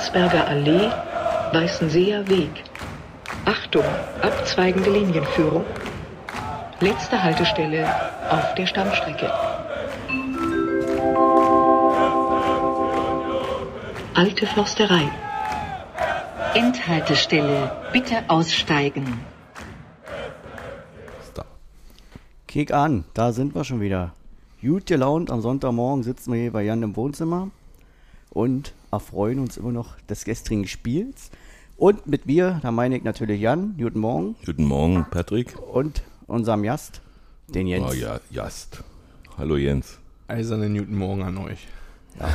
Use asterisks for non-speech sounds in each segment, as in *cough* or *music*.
Landsberger Allee, Weißenseer Weg. Achtung, abzweigende Linienführung. Letzte Haltestelle auf der Stammstrecke. Alte Forsterei. Endhaltestelle, bitte aussteigen. Kick an, da sind wir schon wieder. Gut gelaunt, am Sonntagmorgen sitzen wir hier bei Jan im Wohnzimmer und erfreuen uns immer noch des gestrigen Spiels. Und mit mir, da meine ich natürlich Jan, guten Morgen. Guten Morgen, Patrick. Und unserem Jast, den Jens. Oh ja, Jast. Hallo Jens. Eisernen guten Morgen an euch. Ja.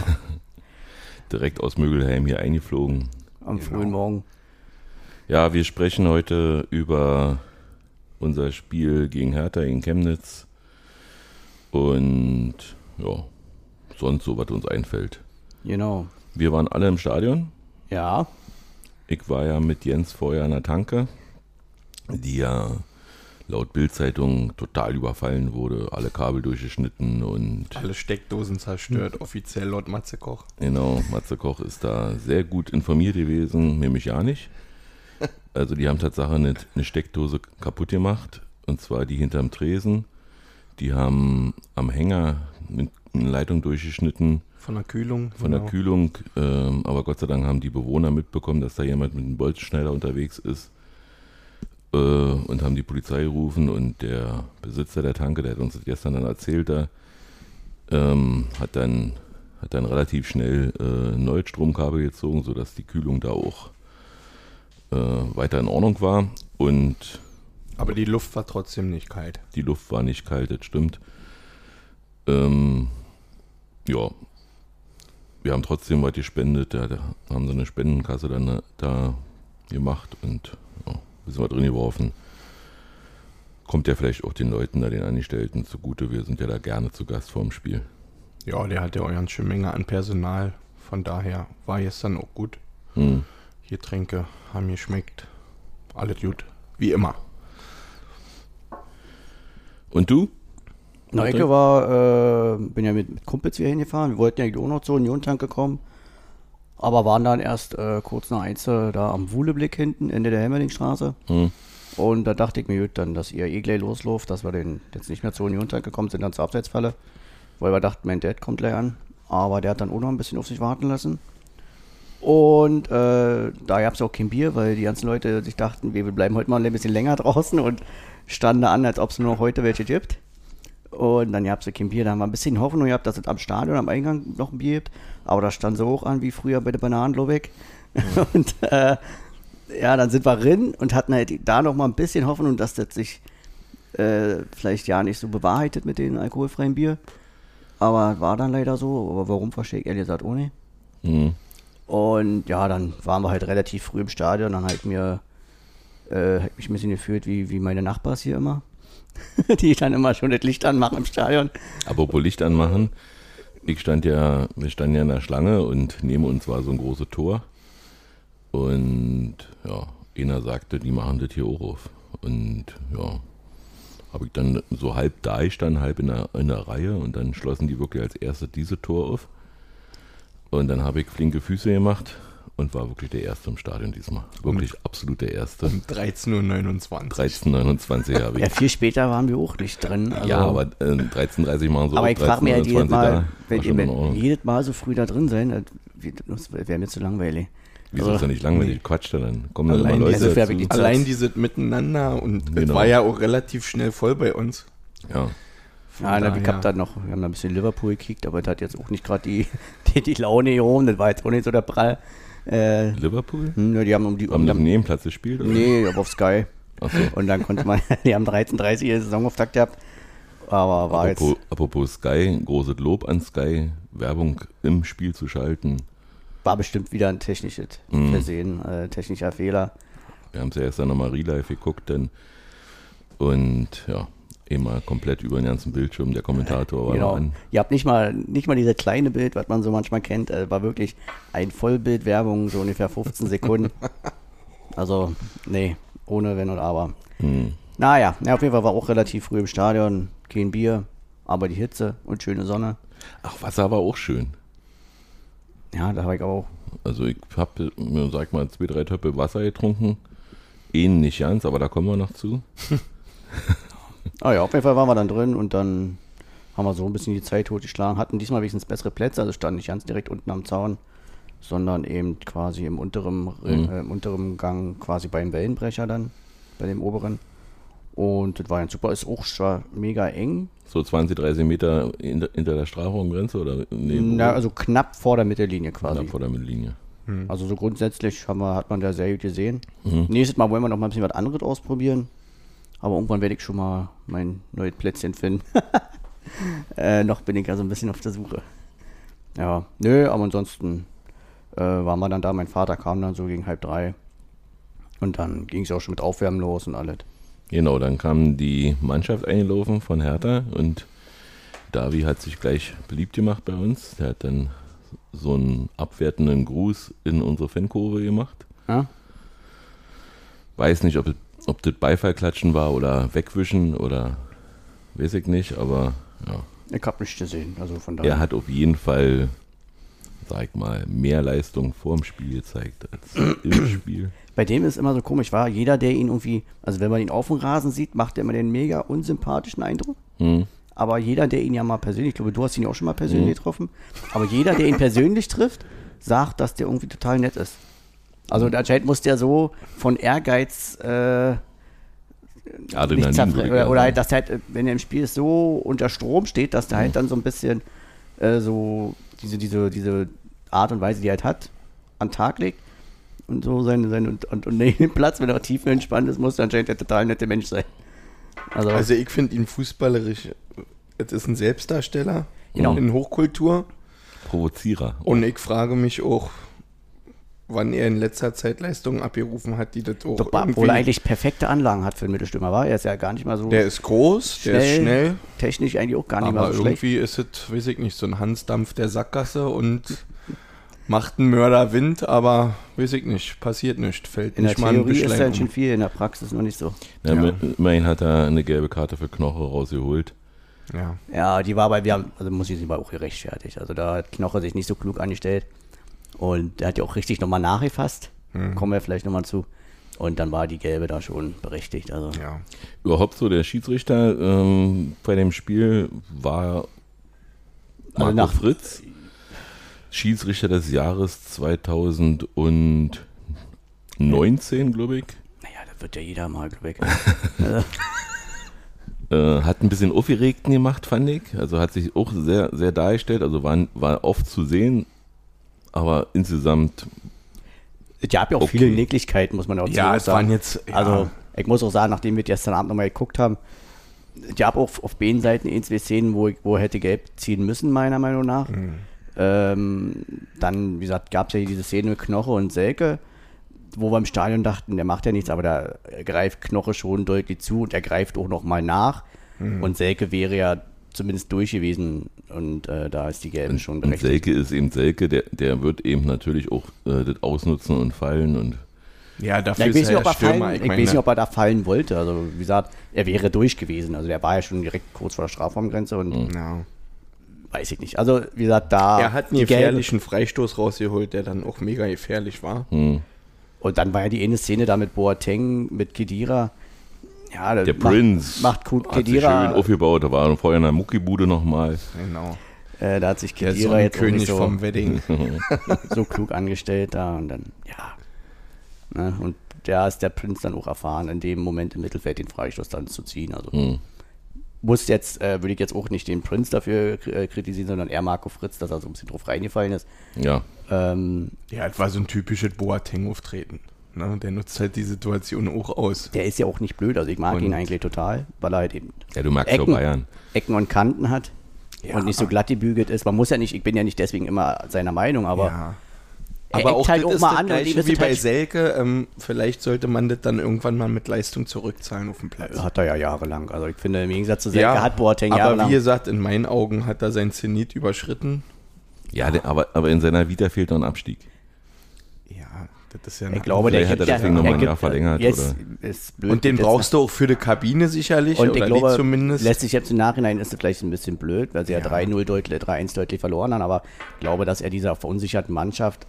*laughs* Direkt aus Mögelheim hier eingeflogen. Am genau. frühen Morgen. Ja, wir sprechen heute über unser Spiel gegen Hertha in Chemnitz und ja, sonst so, was uns einfällt. Genau. Wir waren alle im Stadion. Ja. Ich war ja mit Jens vorher an der Tanke, die ja laut Bildzeitung total überfallen wurde, alle Kabel durchgeschnitten und alle Steckdosen zerstört, offiziell laut Matze Koch. Genau, Matze Koch ist da sehr gut informiert gewesen, nämlich ja nicht. Also die haben tatsächlich eine, eine Steckdose kaputt gemacht, und zwar die hinterm Tresen. Die haben am Hänger eine Leitung durchgeschnitten. Von der Kühlung. Von genau. der Kühlung. Ähm, aber Gott sei Dank haben die Bewohner mitbekommen, dass da jemand mit einem Bolzenschneider unterwegs ist. Äh, und haben die Polizei gerufen. Und der Besitzer der Tanke, der hat uns das gestern dann erzählt, da, ähm, hat, dann, hat dann relativ schnell äh, neues Stromkabel gezogen, sodass die Kühlung da auch äh, weiter in Ordnung war. Und aber die Luft war trotzdem nicht kalt. Die Luft war nicht kalt, das stimmt. Ähm, ja, wir haben trotzdem was gespendet. Da, da haben sie eine Spendenkasse dann äh, da gemacht und ja, sind wir drin geworfen. Kommt ja vielleicht auch den Leuten da, den Angestellten zugute. Wir sind ja da gerne zu Gast vorm Spiel. Ja, der hat ja auch eine schöne Menge an Personal. Von daher war es dann auch gut. Hm. Getränke haben geschmeckt. Alles gut. Wie immer. Und du? Na, ich war, äh, bin ja mit, mit Kumpels hier hingefahren. Wir wollten ja auch noch zur Union-Tanke kommen. Aber waren dann erst äh, kurz nach eins da am Wuhleblick hinten, Ende der Hemmelingstraße. Hm. Und da dachte ich mir, gut, dann, dass ihr eh gleich loslauft, dass wir den, jetzt nicht mehr zur Union-Tanke gekommen sind, dann zur Abseitsfalle. Weil wir dachten, mein Dad kommt gleich an. Aber der hat dann auch noch ein bisschen auf sich warten lassen. Und äh, da gab es auch kein Bier, weil die ganzen Leute sich dachten, wir bleiben heute mal ein bisschen länger *laughs* draußen und standen da an, als ob es nur heute welche gibt. Und dann gab es kein Bier. Da haben wir ein bisschen Hoffnung gehabt, dass es am Stadion, am Eingang noch ein Bier gibt. Aber da stand so hoch an wie früher bei der Bananenlobeck. Mhm. *laughs* Und äh, ja, dann sind wir drin und hatten halt da noch mal ein bisschen Hoffnung, dass das sich äh, vielleicht ja nicht so bewahrheitet mit dem alkoholfreien Bier. Aber war dann leider so. Aber warum verstehe ich ehrlich gesagt ohne? Mhm. Und ja, dann waren wir halt relativ früh im Stadion. Dann halt mir, äh, hab mich ein bisschen gefühlt wie, wie meine Nachbars hier immer. *laughs* die dann immer schon das Licht anmachen im Stadion. Apropos Licht anmachen. Ich stand ja, wir standen ja in der Schlange und neben uns war so ein großes Tor. Und ja, einer sagte, die machen das hier auch auf. Und ja, habe ich dann so halb da ich stand, halb in der, in der Reihe und dann schlossen die wirklich als erstes diese Tor auf. Und dann habe ich flinke Füße gemacht und war wirklich der Erste im Stadion diesmal. Wirklich um, absolut der Erste. Um 13.29 Uhr. 13.29 habe ich. Ja, viel später waren wir auch nicht drin. Also ja, aber äh, 13.30 machen so. Aber ich frage mich halt jedes Mal, wenn ihr jedes Mal so früh da drin sein, das wäre mir zu langweilig. Wieso also, ist das nicht langweilig? Nee. Quatsch dann. Kommen dann allein, immer Leute also die allein dieses Miteinander und genau. es war ja auch relativ schnell voll bei uns. Ja. Ja, na, ich hab da noch, wir haben da ein bisschen Liverpool gekickt, aber das hat jetzt auch nicht gerade die, *laughs* die, die Laune hier oben, das war jetzt auch nicht so der Prall. Äh, Liverpool? Hm, die haben um die. Haben um, am Nebenplatz gespielt? Oder? Nee, auf Sky. Ach so. Und dann konnte man, *laughs* die haben 13.30 Uhr Saisonauftakt gehabt. Aber war apropos, jetzt. Apropos Sky, großes Lob an Sky, Werbung im Spiel zu schalten. War bestimmt wieder ein technisches mm. Versehen, äh, technischer Fehler. Wir haben es ja erst dann nochmal Real Life geguckt, denn und ja, immer komplett über den ganzen Bildschirm. Der Kommentator war genau. an. Ihr habt nicht mal, nicht mal dieses kleine Bild, was man so manchmal kennt. Äh, war wirklich ein Vollbildwerbung, so ungefähr 15 Sekunden. *laughs* also, nee, ohne Wenn und Aber. Hm. Naja, ja, auf jeden Fall war auch relativ früh im Stadion. Kein Bier, aber die Hitze und schöne Sonne. Ach, Wasser war auch schön. Ja, da habe ich auch Also ich habe mir, sag mal, zwei, drei Töpfe Wasser getrunken. Ihn nicht ganz, aber da kommen wir noch zu. *laughs* ah ja, auf jeden Fall waren wir dann drin und dann haben wir so ein bisschen die Zeit totgeschlagen. Hatten diesmal wenigstens bessere Plätze, also standen nicht ganz direkt unten am Zaun, sondern eben quasi im unteren, mhm. äh, im unteren Gang, quasi beim Wellenbrecher dann, bei dem oberen. Und das war ja super, ist auch schon mega eng. So 20, 30 Meter hinter, hinter der Strafraumgrenze oder? Nee, Na, also knapp vor der Mittellinie quasi. Knapp vor der Mittellinie. Mhm. Also so grundsätzlich haben wir, hat man da sehr gut gesehen. Mhm. Nächstes Mal wollen wir noch mal ein bisschen was anderes ausprobieren. Aber irgendwann werde ich schon mal mein neues Plätzchen finden. *laughs* äh, noch bin ich ja so ein bisschen auf der Suche. Ja, nö, aber ansonsten äh, waren wir dann da. Mein Vater kam dann so gegen halb drei. Und dann ging es auch schon mit Aufwärmen los und alles. Genau, dann kam die Mannschaft eingelaufen von Hertha und Davi hat sich gleich beliebt gemacht bei uns. Der hat dann so einen abwertenden Gruß in unsere Fankurve gemacht. Ja. Weiß nicht, ob, ob das Beifallklatschen war oder wegwischen oder weiß ich nicht, aber ja. Ich habe nicht gesehen, also von daher. Er hat auf jeden Fall, sag mal, mehr Leistung vor dem Spiel gezeigt als im *clears throat* Spiel. Bei dem ist immer so komisch, war jeder, der ihn irgendwie, also wenn man ihn auf dem Rasen sieht, macht er immer den mega unsympathischen Eindruck. Mhm. Aber jeder, der ihn ja mal persönlich, ich glaube, du hast ihn ja auch schon mal persönlich mhm. getroffen, aber jeder, der ihn persönlich trifft, sagt, dass der irgendwie total nett ist. Also anscheinend muss der so von Ehrgeiz äh, oder, oder halt, dass er halt, wenn er im Spiel so unter Strom steht, dass der halt mhm. halt dann so ein bisschen äh, so diese, diese, diese Art und Weise, die er halt hat, an den Tag legt und so sein, sein und, und, und neben dem Platz, wenn er tiefenentspannt ist, muss er anscheinend der total nette Mensch sein. Also, also ich finde ihn fußballerisch, es ist ein Selbstdarsteller genau. in Hochkultur. Provozierer. Und ich frage mich auch, wann er in letzter Zeit Leistungen abgerufen hat, die das auch Doch, Obwohl er eigentlich perfekte Anlagen hat für einen Mittelstürmer war. Er ist ja gar nicht mal so. Der ist groß, schnell, der ist schnell. Technisch eigentlich auch gar nicht mal so schlecht. irgendwie ist es, weiß ich nicht, so ein Hansdampf der Sackgasse und macht einen Mörderwind, aber weiß ich nicht, passiert nichts, fällt in nicht mal Theorie ist halt schon viel, in der Praxis noch nicht so. Ja, ja. Immerhin hat er eine gelbe Karte für Knoche rausgeholt. Ja. ja, die war bei, wir haben, also muss ich sie mal auch gerechtfertigt. Also da hat Knoche sich nicht so klug angestellt. Und der hat ja auch richtig nochmal nachgefasst. Mhm. Kommen wir vielleicht nochmal zu. Und dann war die gelbe da schon berechtigt. Also. Ja. Überhaupt so der Schiedsrichter ähm, bei dem Spiel war also Marco also Fritz, Schiedsrichter des Jahres 2019, glaube ich. Naja, da wird ja jeder mal, glaube ich. *laughs* Äh, hat ein bisschen aufgeregten gemacht, fand ich. Also hat sich auch sehr, sehr dargestellt. Also war, war oft zu sehen, aber insgesamt. Es gab ja auch okay. viele Nicklichkeiten, muss man auch ja, sagen. Waren jetzt, ja. Also, ich muss auch sagen, nachdem wir gestern Abend nochmal geguckt haben, es gab auch auf beiden Seiten ein, zwei Szenen, wo, wo hätte gelb ziehen müssen, meiner Meinung nach. Mhm. Ähm, dann, wie gesagt, gab es ja diese Szene mit Knoche und Selke, wo wir im Stadion dachten, der macht ja nichts, aber da greift Knoche schon deutlich zu und er greift auch nochmal nach. Mhm. Und Selke wäre ja zumindest durch gewesen und äh, da ist die Gelben schon berechtigt. Und Selke ist eben Selke, der, der wird eben natürlich auch äh, das ausnutzen und fallen und ja, dafür ja, ich weiß nicht, ob er fallen, ich, ich weiß nicht, ob er da fallen wollte. Also, wie gesagt, er wäre durch gewesen. Also, der war ja schon direkt kurz vor der Strafraumgrenze und mhm. ja. weiß ich nicht. Also, wie gesagt, da. Er hat einen gefährlichen Freistoß rausgeholt, der dann auch mega gefährlich war. Mhm. Und dann war ja die eine Szene da mit Boateng, mit Kedira. Ja, der macht, Prince macht gut hat. Sich schön aufgebaut. Da war vorher in der Muckibude nochmal. Genau. Äh, da hat sich Kedira jetzt König so, vom Wedding *laughs* so klug angestellt da und dann, ja. Ne, und da ist der Prinz dann auch erfahren, in dem Moment im Mittelfeld den Freistoß dann zu ziehen. Also hm. muss jetzt, äh, würde ich jetzt auch nicht den Prinz dafür äh, kritisieren, sondern eher Marco Fritz, dass er so ein bisschen drauf reingefallen ist. Ja. Ähm, ja, es war so ein typisches Boateng-Auftreten. Ne? Der nutzt halt die Situation auch aus. Der ist ja auch nicht blöd, also ich mag und ihn eigentlich total, weil er halt eben ja, du magst Ecken, Bayern. Ecken und Kanten hat ja. und nicht so glatt gebügelt ist. Man muss ja nicht, ich bin ja nicht deswegen immer seiner Meinung, aber ja. Aber auch halt das auch mal an wie bei halt Selke. Ähm, vielleicht sollte man das dann irgendwann mal mit Leistung zurückzahlen auf dem Platz. Hat er ja jahrelang. Also ich finde, im Gegensatz zu Selke ja, hat Boateng aber jahrelang. Aber wie gesagt, in meinen Augen hat er sein Zenit überschritten. Ja, der, aber, aber in seiner Vita fehlt noch ein Abstieg. Das ist ja ich glaube, der hat deswegen nochmal ein Jahr verlängert. Jetzt blöd, und den brauchst du auch für die Kabine sicherlich, und oder ich glaube, zumindest. Lässt sich jetzt im Nachhinein, ist es vielleicht ein bisschen blöd, weil sie ja, ja 3-0 deutlich, 3-1 deutlich verloren haben, aber ich glaube, dass er dieser verunsicherten Mannschaft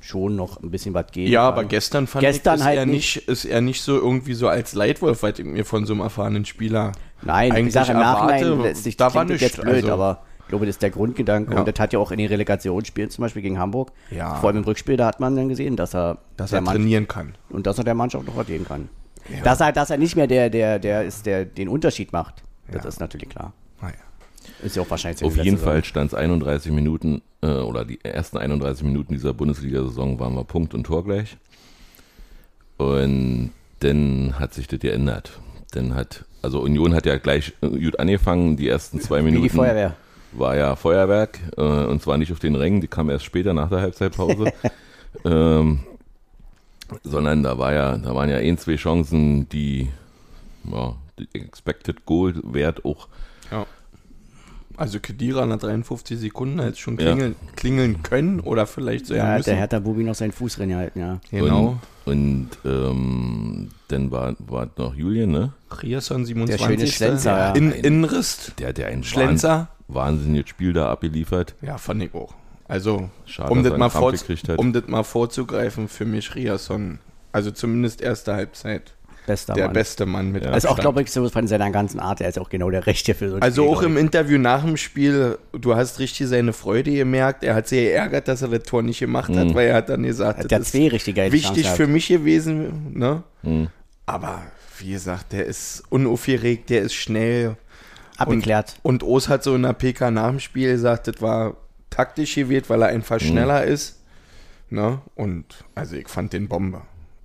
schon noch ein bisschen was geben Ja, kann. aber gestern fand Gestern ich, ist, halt er nicht. nicht, ist er nicht so irgendwie so als Leitwolf, weil ich mir von so einem erfahrenen Spieler Nein, eigentlich gesagt, im Nachhinein erwarte. letztlich da war nichts. jetzt blöd, also, aber ich glaube, das ist der Grundgedanke. Ja. Und das hat ja auch in den Relegationsspielen zum Beispiel gegen Hamburg, Ja. vor allem im Rückspiel, da hat man dann gesehen, dass er, dass er trainieren kann. und dass er der Mannschaft noch verdienen kann. Dass, er, dass er nicht mehr der, der, der ist, der den Unterschied macht, das Ja. ist natürlich klar. Naja. Ist ja auch wahrscheinlich Auf jeden Fall stand es 31 Minuten, äh, oder die ersten 31 Minuten dieser Bundesliga-Saison waren wir Punkt und Tor gleich. Und dann hat sich das geändert. Dann hat, also Union hat ja gleich äh, gut angefangen, die ersten zwei. Minuten. Wie die Feuerwehr. War ja Feuerwerk äh, und zwar nicht auf den Rängen, die kam erst später nach der Halbzeitpause, *laughs* ähm, sondern da war ja, da waren ja ein, zwei Chancen, die, ja, die Expected Goal Wert auch, Ja. Also Kedira nach 53 Sekunden hätte schon Ja. klingeln, klingeln können oder vielleicht sogar Ja, müssen. der Hertha Bubi noch seinen Fuß drin gehalten, ja. genau. Und, und ähm, dann war, war noch Julian, ne? Rierson 27. schöne Schlenzer, ja. In, Innenrist. Der, der ein Schlenzer. Wahnsinn, wahnsinniges Spiel da abgeliefert. Ja, fand ich auch. Also, Schade, um dass das, er mal vor, hat. um das mal vorzugreifen, für mich Riasson, also zumindest erste Halbzeit, Bester der Mann. beste Mann mit Ja. Also auch, glaube ich, so von seiner ganzen Art, er ist auch genau der Rechte für so ein Also Spiel, auch im. Interview nach dem Spiel, du hast richtig seine Freude gemerkt. Er hat sich geärgert, dass er das Tor nicht gemacht hat, Mhm. weil er hat dann gesagt, Der hat das zwei ist wichtig für mich gewesen. Ne? Mhm. Aber wie gesagt, der ist unaufgeregt, der ist schnell. Abgeklärt. Und Os hat so in der PK nach dem Spiel gesagt, das war taktisch gewählt, weil er Mhm. einfach schneller ist. Ne? Und also ich fand den Bombe.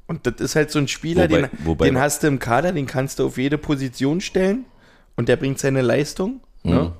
Und das ist halt so ein Spieler, Wobei- den, wobei- den hast du im Kader, den kannst du auf jede Position stellen und der bringt seine Leistung. Ne?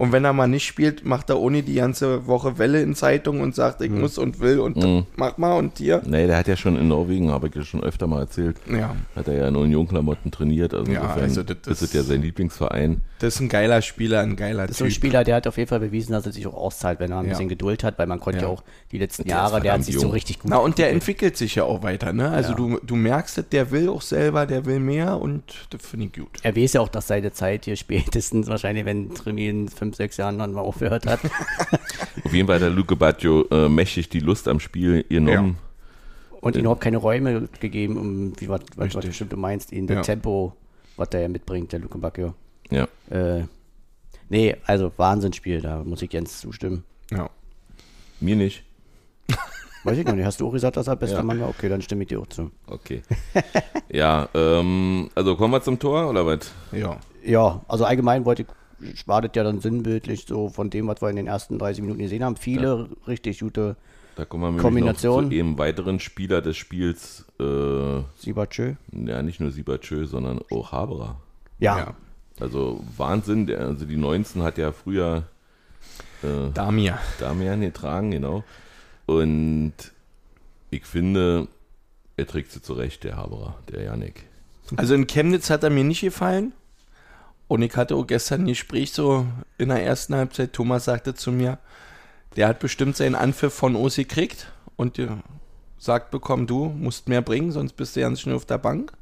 Mhm. Und wenn er mal nicht spielt, macht er ohne die ganze Woche Welle in Zeitung und sagt, ich muss und will und Mhm. mach mal und hier. Nee, der hat ja schon in Norwegen, habe ich ja schon öfter mal erzählt, Ja, hat er ja in Union-Klamotten trainiert. Also Ja, insofern also das ist es ist- ja sein Lieblingsverein. das ist ein geiler Spieler, ein geiler Das ist so ein. Spieler, der hat auf jeden Fall bewiesen, dass er sich auch auszahlt, wenn er ein Ja. bisschen Geduld hat, weil man konnte ja, Ja. auch die letzten Der Jahre, der hat sich so jung. richtig gut Na, und der entwickelt. sich ja auch weiter, ne? Also Ja. du, du merkst es, der will auch selber, der will mehr und das finde ich gut. Er weiß ja auch, dass seine Zeit hier spätestens wahrscheinlich, wenn Tremi in fünf, sechs Jahren dann mal aufgehört hat. *laughs* Auf jeden Fall hat der Luke Baggio äh, mächtig die Lust am Spiel genommen. und ihm überhaupt keine Räume gegeben, um, wie was, was, was bestimmt du meinst, ihn das Ja. Tempo, was der ja mitbringt, der Luke Bacchio. Ja. Äh, nee, also Wahnsinnsspiel, da muss ich Jens zustimmen. Ja. Mir nicht. *laughs* Weiß ich noch nicht, hast du auch gesagt, dass er bester Ja. Mann war? Okay, dann stimme ich dir auch zu. Okay. ja, ähm, also kommen wir zum Tor oder was? Ja. Ja, also allgemein wollte ich, das ja dann sinnbildlich so von dem, was wir in den ersten 30 Minuten gesehen haben. Viele richtig gute Da kommen wir nämlich Kombination. noch zu einem weiteren Spieler des Spiels. Äh, Sibachö. ja, nicht nur Siebertschö, sondern auch Haberer. Ja, ja. Also Wahnsinn. Der, also die 19 hat ja früher äh, Damir. Damian getragen, genau. Und ich finde, er trägt sie zurecht, der Haberer, der Janik. Also in Chemnitz hat er mir nicht gefallen. Und ich hatte auch gestern ein Gespräch so in der ersten Halbzeit. Thomas sagte zu mir, der hat bestimmt seinen Anpfiff von Os gekriegt und sagt bekommen, du musst mehr bringen, sonst bist du ganz schnell auf der Bank.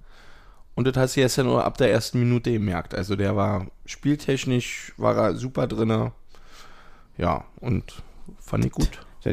Und das hast du gestern nur ab der ersten Minute gemerkt. Also der war spieltechnisch, war er super drinne. Ja, und fand ich gut.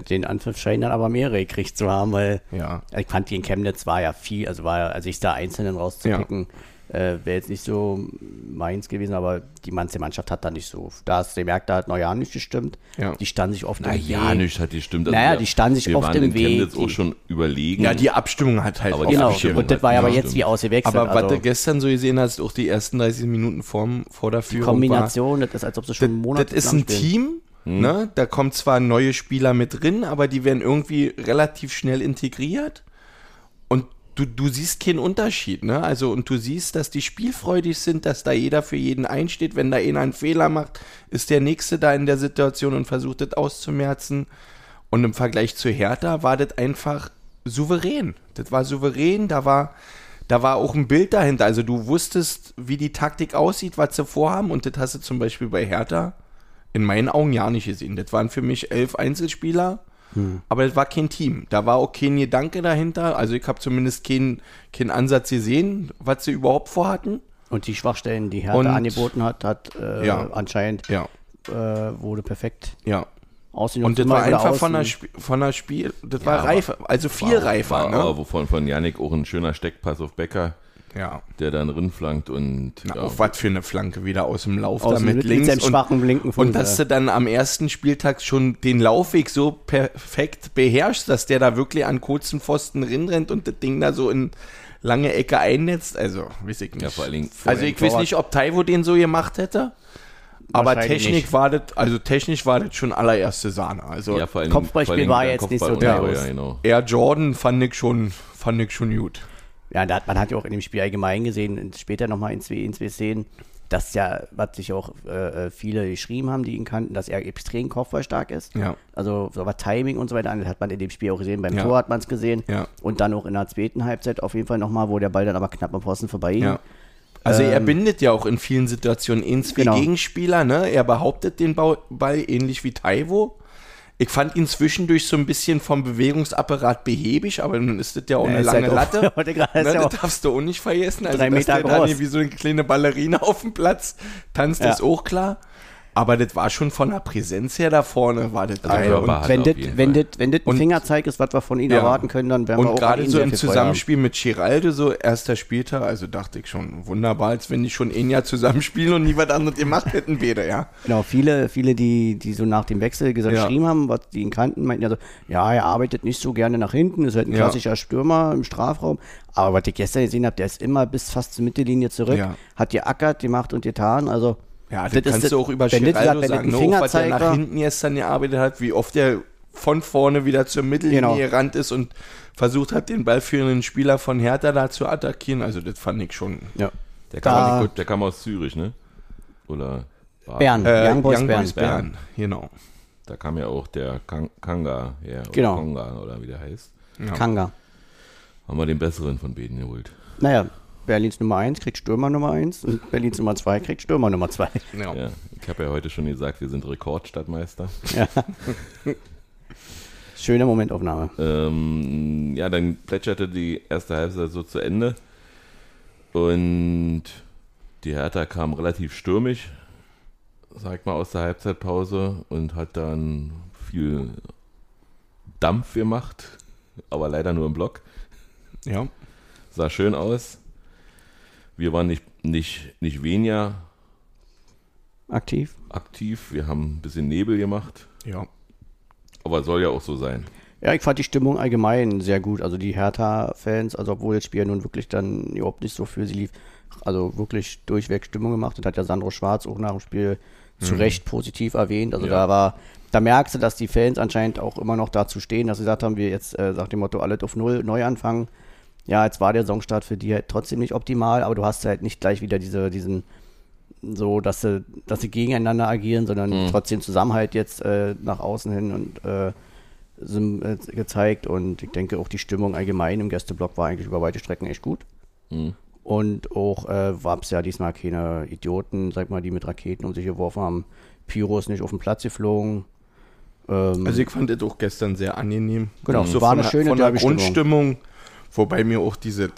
den Anpfiff scheinen dann aber mehrere gekriegt zu haben, weil Ja. ich fand, die in Chemnitz war ja viel, also war ja, also ich da Einzelnen rauszupicken, äh, wäre jetzt nicht so meins gewesen, aber die ganze Mannschaft hat da nicht so. Da hast du gemerkt, da hat Neujahr nicht gestimmt. Ja. Die standen sich oft Na im ja, Weg. nicht hat die stimmt. Naja, wir- die standen sich wir oft waren im in Weg, Chemnitz die- auch schon überlegen. Ja, die Abstimmung hat halt Aber auch die Genau, und das war ja aber jetzt stimmt. wie ausgewechselt. Aber was also du gestern so gesehen hast, auch die ersten 30 Minuten vorm, vor der die Führung Kombination, das ist, als ob sie schon war, Monate das, das ist ein. Team, ne? da kommen zwar neue Spieler mit drin, aber die werden irgendwie relativ schnell integriert du, du siehst keinen Unterschied. Ne? Also, und du siehst, dass die spielfreudig sind, dass da jeder für jeden einsteht. Wenn da einer einen Fehler macht, ist der Nächste da in der Situation und versucht das auszumerzen. Und im Vergleich zu Hertha war das einfach souverän. Das war souverän, da war, da war auch ein Bild dahinter. Also du wusstest, wie die Taktik aussieht, was sie vorhaben. Und das hast du zum Beispiel bei Hertha in meinen Augen ja nicht gesehen. Das waren für mich elf Einzelspieler, aber das war kein Team. Da war auch kein Gedanke dahinter. Also ich habe zumindest keinen keinen Ansatz gesehen, was sie überhaupt vorhatten. Und die Schwachstellen, die Hertha Und- angeboten hat, hat äh, Ja. anscheinend Ja, äh, wurde perfekt ja. Und das war einfach von der. Sp von der Spiel, das war aber- reifer, also viel War- reifer, war ne? aber Wovon von Yannick auch ein schöner Steckpass auf Becker, Ja. der dann rinflankt und Na, ja, Auch was für eine Flanke wieder aus dem Lauf Aus da dem- mit mit links. seinem und, schwachen linken Fuß, und dass du dann am ersten Spieltag schon den Laufweg so perfekt beherrschst, dass der da wirklich an kurzen Pfosten rinrennt und das Ding da so in lange Ecke einnetzt. Also, weiß ich nicht. Ja, vor Dingen- also ich weiß nicht, ob Taiwo den so gemacht hätte. Aber Technik nicht. war das, also technisch war das schon allererste Sahne. Also ja, Kopfballspiel war jetzt nicht so Kopfball und- Ja, genau. Air Jordan fand ich schon, fand ich schon gut. Ja, da hat, man hat ja auch in dem Spiel allgemein gesehen, später nochmal in zwei, in zwei Szenen, dass ja, was sich auch äh, äh, viele geschrieben haben, die ihn kannten, dass er extrem kopfballstark ist. Ja. Also, so was Timing und so weiter, das hat man in dem Spiel auch gesehen. Beim Ja. Tor hat man es gesehen. Ja. Und dann auch in der zweiten Halbzeit auf jeden Fall nochmal, wo der Ball dann aber knapp am Pfosten vorbei ging. Ja. Also er Ähm, bindet ja auch in vielen Situationen zwei Genau. Gegenspieler, ne? Er behauptet den Ball ähnlich wie Taiwo. Ich fand ihn zwischendurch so ein bisschen vom Bewegungsapparat behäbig, aber nun ist das ja auch Ja, eine lange halt auch- Latte. *laughs* gerade Ne, das darfst du auch nicht vergessen. Also, Drei dass Meter der da groß. nicht wie so eine kleine Ballerina auf dem Platz tanzt, Ja. ist auch klar. Aber das war schon von der Präsenz her da vorne, war das Also geil. Körper Und, wenn das wenn das- wenn das ein Und- Fingerzeig ist, was wir von ihm Ja. erwarten können, dann werden wir und auch gerade an ihn so im Zusammenspiel mit Giraldo, so erster Spieltag, also dachte ich schon, wunderbar, als wenn die schon ein Jahr zusammenspielen und nie was anderes gemacht hätten, beide, ja. Genau, viele, viele, die, die so nach dem Wechsel gesagt, Ja. geschrieben haben, was die ihn kannten, meinten ja so, ja, er arbeitet nicht so gerne nach hinten, ist halt ein Ja. klassischer Stürmer im Strafraum. Aber was ich gestern gesehen habe, der ist immer bis fast zur Mittellinie zurück, Ja. hat geackert, gemacht und getan. Also Ja, das, das ist kannst das- du auch über das- Giraldo das sagen, auch was der Fingerzeig nach war- hinten gestern gearbeitet hat, wie oft er von vorne wieder zur Mittellinie Genau. gerannt ist und versucht hat, den ballführenden Spieler von Hertha da zu attackieren. Also das fand ich schon. ja. Der Da- kam, der kam aus Zürich, ne? Oder Bern, Äh, Young Boys Young Bern. Boys Bern, genau. Da kam ja auch der Kang, Kanga her. Oder Genau. Konga, oder wie der heißt. Ja. Kanga. Haben wir den besseren von beiden geholt. Naja, Berlins Nummer 1 kriegt Stürmer Nummer 1 und Berlins Nummer 2 kriegt Stürmer Nummer 2. Ja. Ja, ich habe ja heute schon gesagt, wir sind Rekordstadtmeister. Schöne Momentaufnahme. Ähm, ja, dann plätscherte die erste Halbzeit so zu Ende. Und die Hertha kam relativ stürmisch, sag mal, aus der Halbzeitpause und hat dann viel Dampf gemacht, aber leider nur im Block. ja. Sah schön aus. Wir waren nicht, nicht, nicht weniger Aktiv. aktiv. Wir haben ein bisschen Nebel gemacht. Ja. Aber soll ja auch so sein. Ja, ich fand die Stimmung allgemein sehr gut. Also die Hertha-Fans, also obwohl das Spiel nun wirklich dann überhaupt nicht so für sie lief, also wirklich durchweg Stimmung gemacht. Und hat ja Sandro Schwarz auch nach dem Spiel zu Recht positiv erwähnt. Also Ja. da war, da merkst du, dass die Fans anscheinend auch immer noch dazu stehen, dass sie gesagt haben, wir jetzt äh, nach dem Motto alles auf Null neu anfangen. Ja, jetzt war der Saisonstart für die halt trotzdem nicht optimal, aber du hast halt nicht gleich wieder diese, diesen, so, dass sie, dass sie gegeneinander agieren, sondern trotzdem Zusammenhalt jetzt äh, nach außen hin und äh, äh, gezeigt. Und ich denke auch die Stimmung allgemein im Gästeblock war eigentlich über weite Strecken echt gut. Mhm. Und auch äh, gab es ja diesmal keine Idioten, sag mal, die mit Raketen um sich geworfen haben. Pyro ist nicht auf den Platz geflogen. Ähm, Also ich fand das auch gestern sehr angenehm. Genau, so war von, eine schöne von der. Grundstimmung, wobei mir auch diese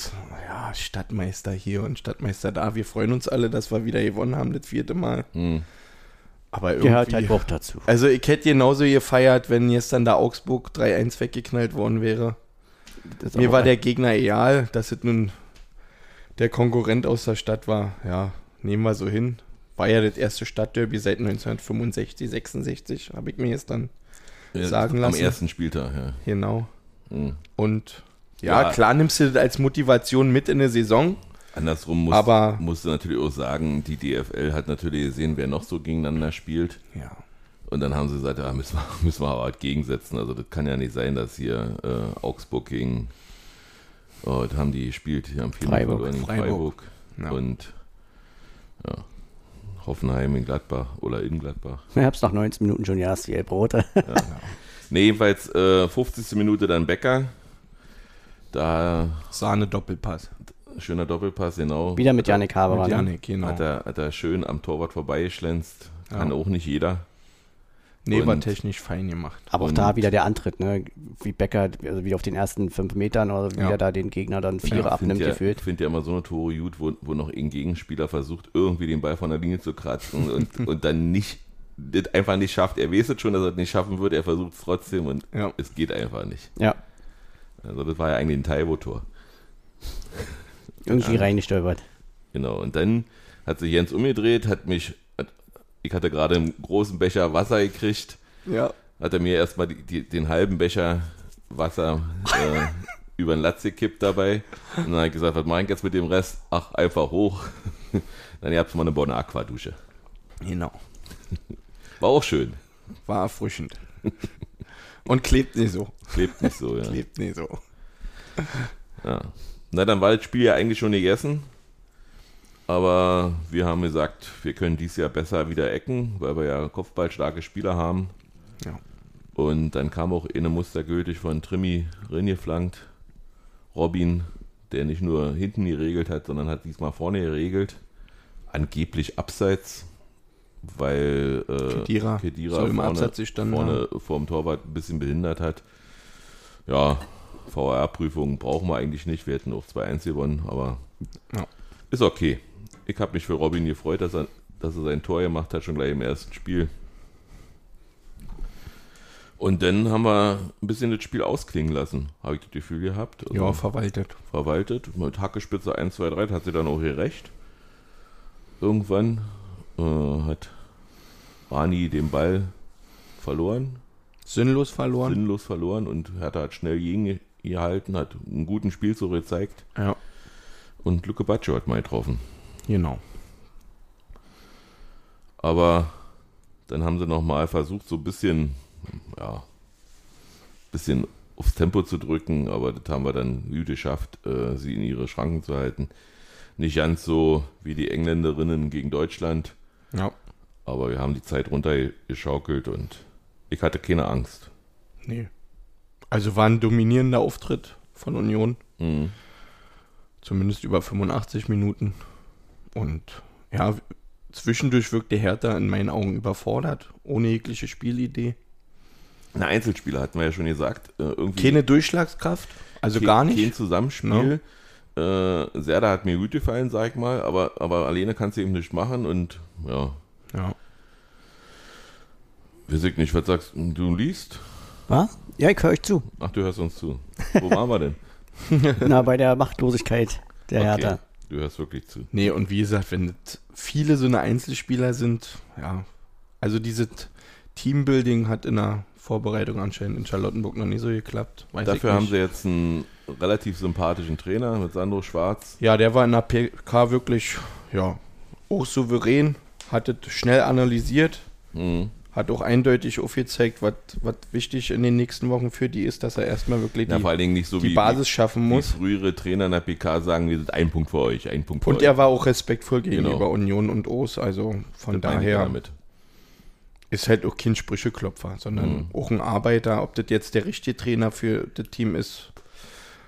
ja, Stadtmeister hier und Stadtmeister da, wir freuen uns alle, dass wir wieder gewonnen haben, das vierte Mal. Mhm. Aber irgendwie, gehört halt auch dazu. also ich hätte genauso gefeiert, wenn gestern da Augsburg 3-1 weggeknallt worden wäre. Mir war der Gegner egal, dass es nun der Konkurrent aus der Stadt war. Ja, nehmen wir so hin. War ja das erste Stadtderby seit 1965, 66, habe ich mir jetzt dann Ja, sagen Am lassen. ersten Spieltag, ja. Genau. Mhm. Und ja, Ja. klar nimmst du das als Motivation mit in der Saison. Andersrum muss, Aber- musst du natürlich auch sagen, die DFL hat natürlich gesehen, wer noch so gegeneinander spielt. Ja. Und dann haben sie gesagt, ja, müssen wir, *laughs* müssen wir aber halt gegensetzen. Also das kann ja nicht sein, dass hier äh, Augsburg gegen, oh, das haben die gespielt, die haben viel Freiburg. verloren Freiburg. Freiburg. Ja. Und ja, Hoffenheim in Gladbach oder in Gladbach. Ich hab's nach 19 Minuten schon, ja, ist die Brote. *laughs* Ne, jedenfalls äh, 50. Minute dann Becker. Da Sahne Doppelpass. schöner Doppelpass, genau. Wieder mit Janik Haberer. Mit? Janik, genau. Hat er, hat er schön am Torwart vorbeigeschlänzt. Kann Ja. auch nicht jeder. Nee, war Und- technisch fein gemacht. Aber auch da wieder der Antritt, ne? Wie Becker, also wie auf den ersten fünf Metern oder wie Ja. er da den Gegner dann Vierer Ja, abnimmt, ja, gefühlt. finde ja immer so eine Tore gut, wo, wo noch ein Gegenspieler versucht, irgendwie den Ball von der Linie zu kratzen und, *laughs* und dann nicht das einfach nicht schafft. Er weiß es schon, dass er es nicht schaffen wird, er versucht es trotzdem und Ja. es geht einfach nicht. Ja, Also das war ja eigentlich ein Taibo-Tor. irgendwie reingestolpert. Genau, und dann hat sich Jens umgedreht, hat mich, hat, ich hatte gerade einen großen Becher Wasser gekriegt, Ja. hat er mir erstmal die, die, den halben Becher Wasser äh, *laughs* über den Latz gekippt dabei. Und dann habe ich gesagt, was mache ich jetzt mit dem Rest? Ach, einfach hoch. *laughs* dann ihr habt mal eine Bonne Aquadusche. Genau. War auch schön. War erfrischend. *laughs* Und klebt nicht so. Klebt nicht so, ja. Klebt nicht so. ja. Na, dann war das Spiel ja eigentlich schon gegessen. Aber wir haben gesagt, wir können dieses Jahr besser wieder ecken, weil wir ja kopfballstarke Spieler haben. Ja. Und dann kam auch eine mustergültig von Trimmi reingeflankt. Robin, der nicht nur hinten geregelt hat, sondern hat diesmal vorne geregelt. Angeblich abseits, weil äh, Kedira Kedira im vorne, vorne vorm Torwart ein bisschen behindert hat. Ja, VR-Prüfung brauchen wir eigentlich nicht. Wir hätten auch 2-1 gewonnen, aber Ja. ist okay. Ich habe mich für Robin gefreut, dass er, dass er sein Tor gemacht hat, schon gleich im ersten Spiel. Und dann haben wir ein bisschen das Spiel ausklingen lassen, habe ich das Gefühl gehabt. Also Ja, verwaltet. verwaltet. Mit Hackespitze 1, 2, 3 das hat sie dann auch gerecht. Irgendwann äh, hat Rani den Ball verloren, Sinnlos verloren. sinnlos verloren und Hertha hat schnell gegen gehalten, hat einen guten Spielzug gezeigt Ja, und Luke Baccio hat mal getroffen. genau. Aber dann haben sie nochmal versucht, so ein bisschen, ja, bisschen aufs Tempo zu drücken, aber das haben wir dann gut geschafft, äh, sie in ihre Schranken zu halten. Nicht ganz so wie die Engländerinnen gegen Deutschland, Ja. Aber wir haben die Zeit runtergeschaukelt und ich hatte keine Angst. Nee. Also war ein dominierender Auftritt von Union. Mhm. Zumindest über 85 Minuten. Und ja, zwischendurch wirkte Hertha in meinen Augen überfordert, ohne jegliche Spielidee. Eine Einzelspieler hatten wir ja schon gesagt. Äh, irgendwie Keine Durchschlagskraft, also kein- gar Kein nicht. Zusammenspiel. Äh, Serda hat mir gut gefallen, sag ich mal, aber, aber alleine kannst du eben nicht machen und ja, Ja. weiß ich nicht, was sagst du? Du liest? Was? Ja, ich höre euch zu. Ach, du hörst uns zu. Wo waren wir denn? *laughs* Na, bei der Machtlosigkeit der Hertha. Du hörst wirklich zu. Nee, und wie gesagt, wenn viele so eine Einzelspieler sind, ja, also dieses Teambuilding hat in der Vorbereitung anscheinend in Charlottenburg noch nie so geklappt. Weiß Dafür ich haben sie jetzt einen relativ sympathischen Trainer mit Sandro Schwarz. Ja, der war in der PK wirklich, ja, auch souverän, hat es schnell analysiert, Mhm. hat auch eindeutig aufgezeigt, was was wichtig in den nächsten Wochen für die ist, dass er erstmal wirklich Ja, die, so die wie, Basis schaffen wie muss. frühere Trainer in der PK sagen, wir sind ein Punkt für euch, ein Punkt für Und euch. er war auch respektvoll gegenüber Genau. Union und O's, also von Das daher ist halt auch kein Sprücheklopfer, sondern Mhm. auch ein Arbeiter. Ob das jetzt der richtige Trainer für das Team ist,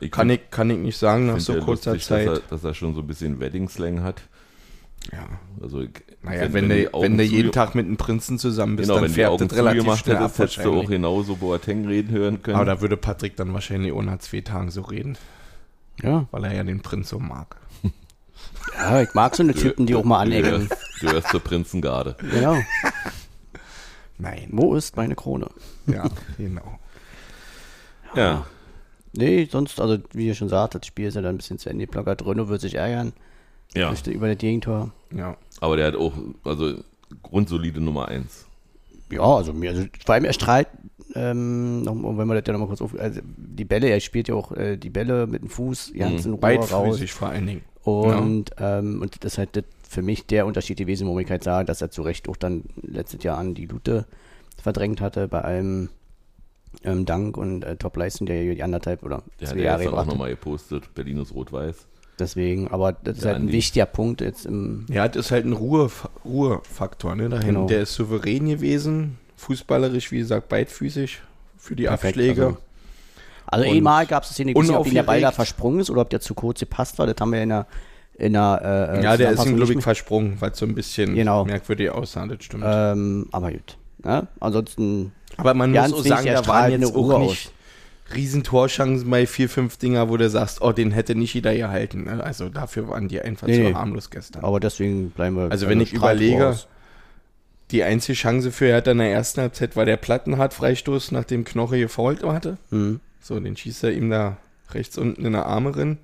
Ich kann find- ich, kann ich nicht sagen nach so kurzer lustig, Zeit. Dass er, dass er schon so ein bisschen Wedding-Slang hat. ja. Also, ich- Naja, wenn, die du, wenn du jeden Tag mit einem Prinzen zusammen bist, genau, dann wenn Augen das relativ zugemacht schnell ab hättest, hättest du auch genauso Boateng reden hören können. Aber da würde Patrick dann wahrscheinlich ohne zwei Tagen so reden, Ja. weil er ja den Prinz so mag. *laughs* ja, ich mag so eine Typen, die auch mal du, anecken. gehörst, du gehörst zur Prinzengarde. *laughs* Genau. *laughs* Nein. Wo ist meine Krone? Ja, genau. Ja, Nee, sonst, also wie ihr schon sagt, das Spiel ist ja dann ein bisschen zu Ende geplackert. Renault wird sich ärgern. Ja. Durch Über das Gegentor. Ja. Aber der hat auch, also grundsolide Nummer 1. Ja, also mir, also vor allem er strahlt, ähm, noch, wenn man das ja nochmal kurz auf, also die Bälle, er spielt ja auch äh, die Bälle mit dem Fuß ganz in Ruhe raus. Vor allen Dingen. Und, ähm, und das ist halt das für mich der Unterschied gewesen, wo ich halt sage, dass er zu Recht auch dann letztes Jahr an die Lute verdrängt hatte, bei allem ähm, Dank und äh, Top-Leistung, der ja die anderthalb oder Der hat zwei ja Jahre auch hat. nochmal gepostet, Berlin ist rot-weiß. Deswegen, aber das ist Ja, halt ein wichtiger Punkt jetzt im, Ja, das ist halt ein Ruhe, Ruhefaktor, ne? Dahin. Genau. Der ist souverän gewesen, fußballerisch, wie gesagt, beidfüßig für die Perfekt, Abschläge. also- Also Und einmal gab es weiß nicht, ob ihm der Ball da versprungen ist oder ob der zu kurz gepasst war. Das haben wir in der, in der äh, ja, der ist ihm, glaube ich, versprungen, weil es so ein bisschen Genau. merkwürdig aussah, das stimmt. ähm, aber gut. Ja, ansonsten, Aber man muss auch sagen, da strahlt jetzt eine auch nicht riesen Torchancen bei vier, fünf Dinger, wo du sagst, oh, den hätte nicht jeder gehalten. Also dafür waren die einfach Nee, zu harmlos gestern. aber deswegen bleiben wir. Also wenn ich strahlt überlege, raus. die einzige Chance für Hertha in der ersten Halbzeit war der Plattenhardt-Freistoß, nachdem Knoche gefault hatte. Mhm. So, den schießt er ihm da rechts unten in der Arme rein.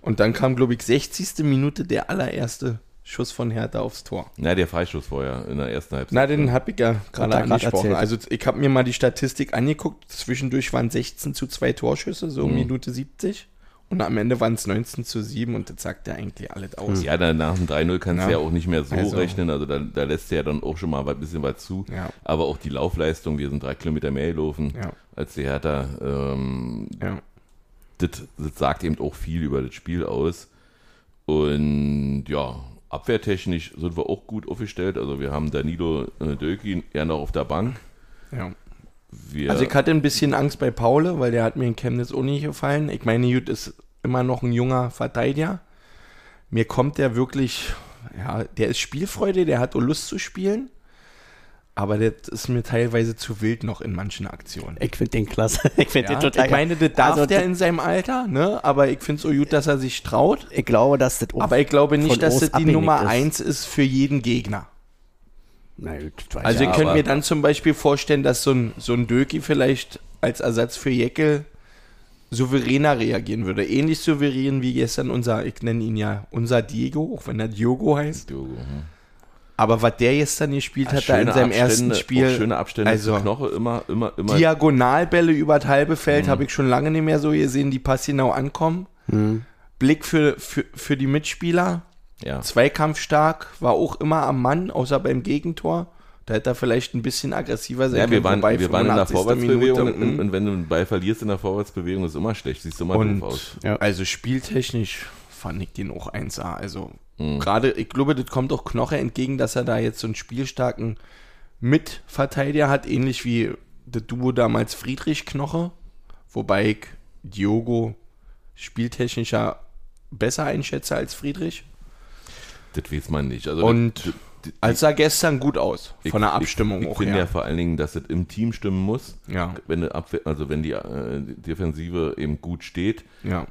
Und dann kam, glaube ich, 60. Minute der allererste Schuss von Hertha aufs Tor. Na, der Freischuss vorher in der ersten Halbzeit. Na, den habe ich ja gerade er angesprochen. erzählt. Also ich habe mir mal die Statistik angeguckt. Zwischendurch waren 16 zu 2 Torschüsse, so Mhm. Minute 70. Und am Ende waren es 19 zu 7 und das sagt ja eigentlich alles aus. Ja, dann nach dem 3-0 kannst du Ja. ja auch nicht mehr so Also- rechnen. Also da, da lässt du ja dann auch schon mal ein bisschen was zu. Ja. Aber auch die Laufleistung, wir sind drei Kilometer mehr gelaufen Ja. als die Hertha. Ähm, Ja. das, das sagt eben auch viel über das Spiel aus. Und ja, abwehrtechnisch sind wir auch gut aufgestellt. Also wir haben Danilo äh, Dölkin eher noch auf der Bank. Ja. Wir, Also ich hatte ein bisschen Angst bei Paule, weil der hat mir in Chemnitz auch nicht gefallen. Ich meine, Jut ist immer noch ein junger Verteidiger. Mir kommt der wirklich, ja, der ist Spielfreude, der hat auch Lust zu spielen. Aber das ist mir teilweise zu wild noch in manchen Aktionen. Ich finde den klasse. *laughs* Ich finde Ja, den total ich meine, das darf Also, der in seinem Alter, ne? Aber ich finde es so gut, dass er sich traut. Ich glaube, dass das auch Aber ich glaube nicht, dass das die Nummer ist. eins ist für jeden Gegner. Na gut, das weiß Also ich ihr könnt aber- mir dann zum Beispiel vorstellen, dass so ein, so ein Döki vielleicht als Ersatz für Jeckel souveräner reagieren würde. Ähnlich souverän wie gestern unser, ich nenne ihn ja unser Diego, auch wenn er Diogo heißt. Diogo, hm. Aber was der gestern gespielt Ja, hat da in seinem Abstände, ersten Spiel, auch schöne Abstände also Knoche, immer, immer, immer. Diagonalbälle über das halbe Feld habe ich schon lange nicht mehr so gesehen, die passgenau ankommen. Blick für, für, für die Mitspieler, ja. Zweikampfstark, war auch immer am Mann, außer beim Gegentor. Da hätte er vielleicht ein bisschen aggressiver sein Ja, wir können, waren, wobei wir waren in der 85. Vorwärtsbewegung Minute, und, und wenn du einen Ball verlierst in der Vorwärtsbewegung, ist immer schlecht, siehst du immer Und doof aus. Ja. also spieltechnisch fand ich den auch 1A. Also Mhm. gerade, ich glaube, das kommt auch Knoche entgegen, dass er da jetzt so einen spielstarken Mitverteidiger hat, ähnlich wie das Duo damals Friedrich Knoche, wobei ich Diogo spieltechnischer besser einschätze als Friedrich. Das weiß man nicht. Also Und als sah gestern gut aus, ich- von der Abstimmung ich, ich auch finde ja vor allen Dingen, dass es im Team stimmen muss. Ja. Wenn Abwehr, also wenn die, äh, die Defensive eben gut steht, Ja,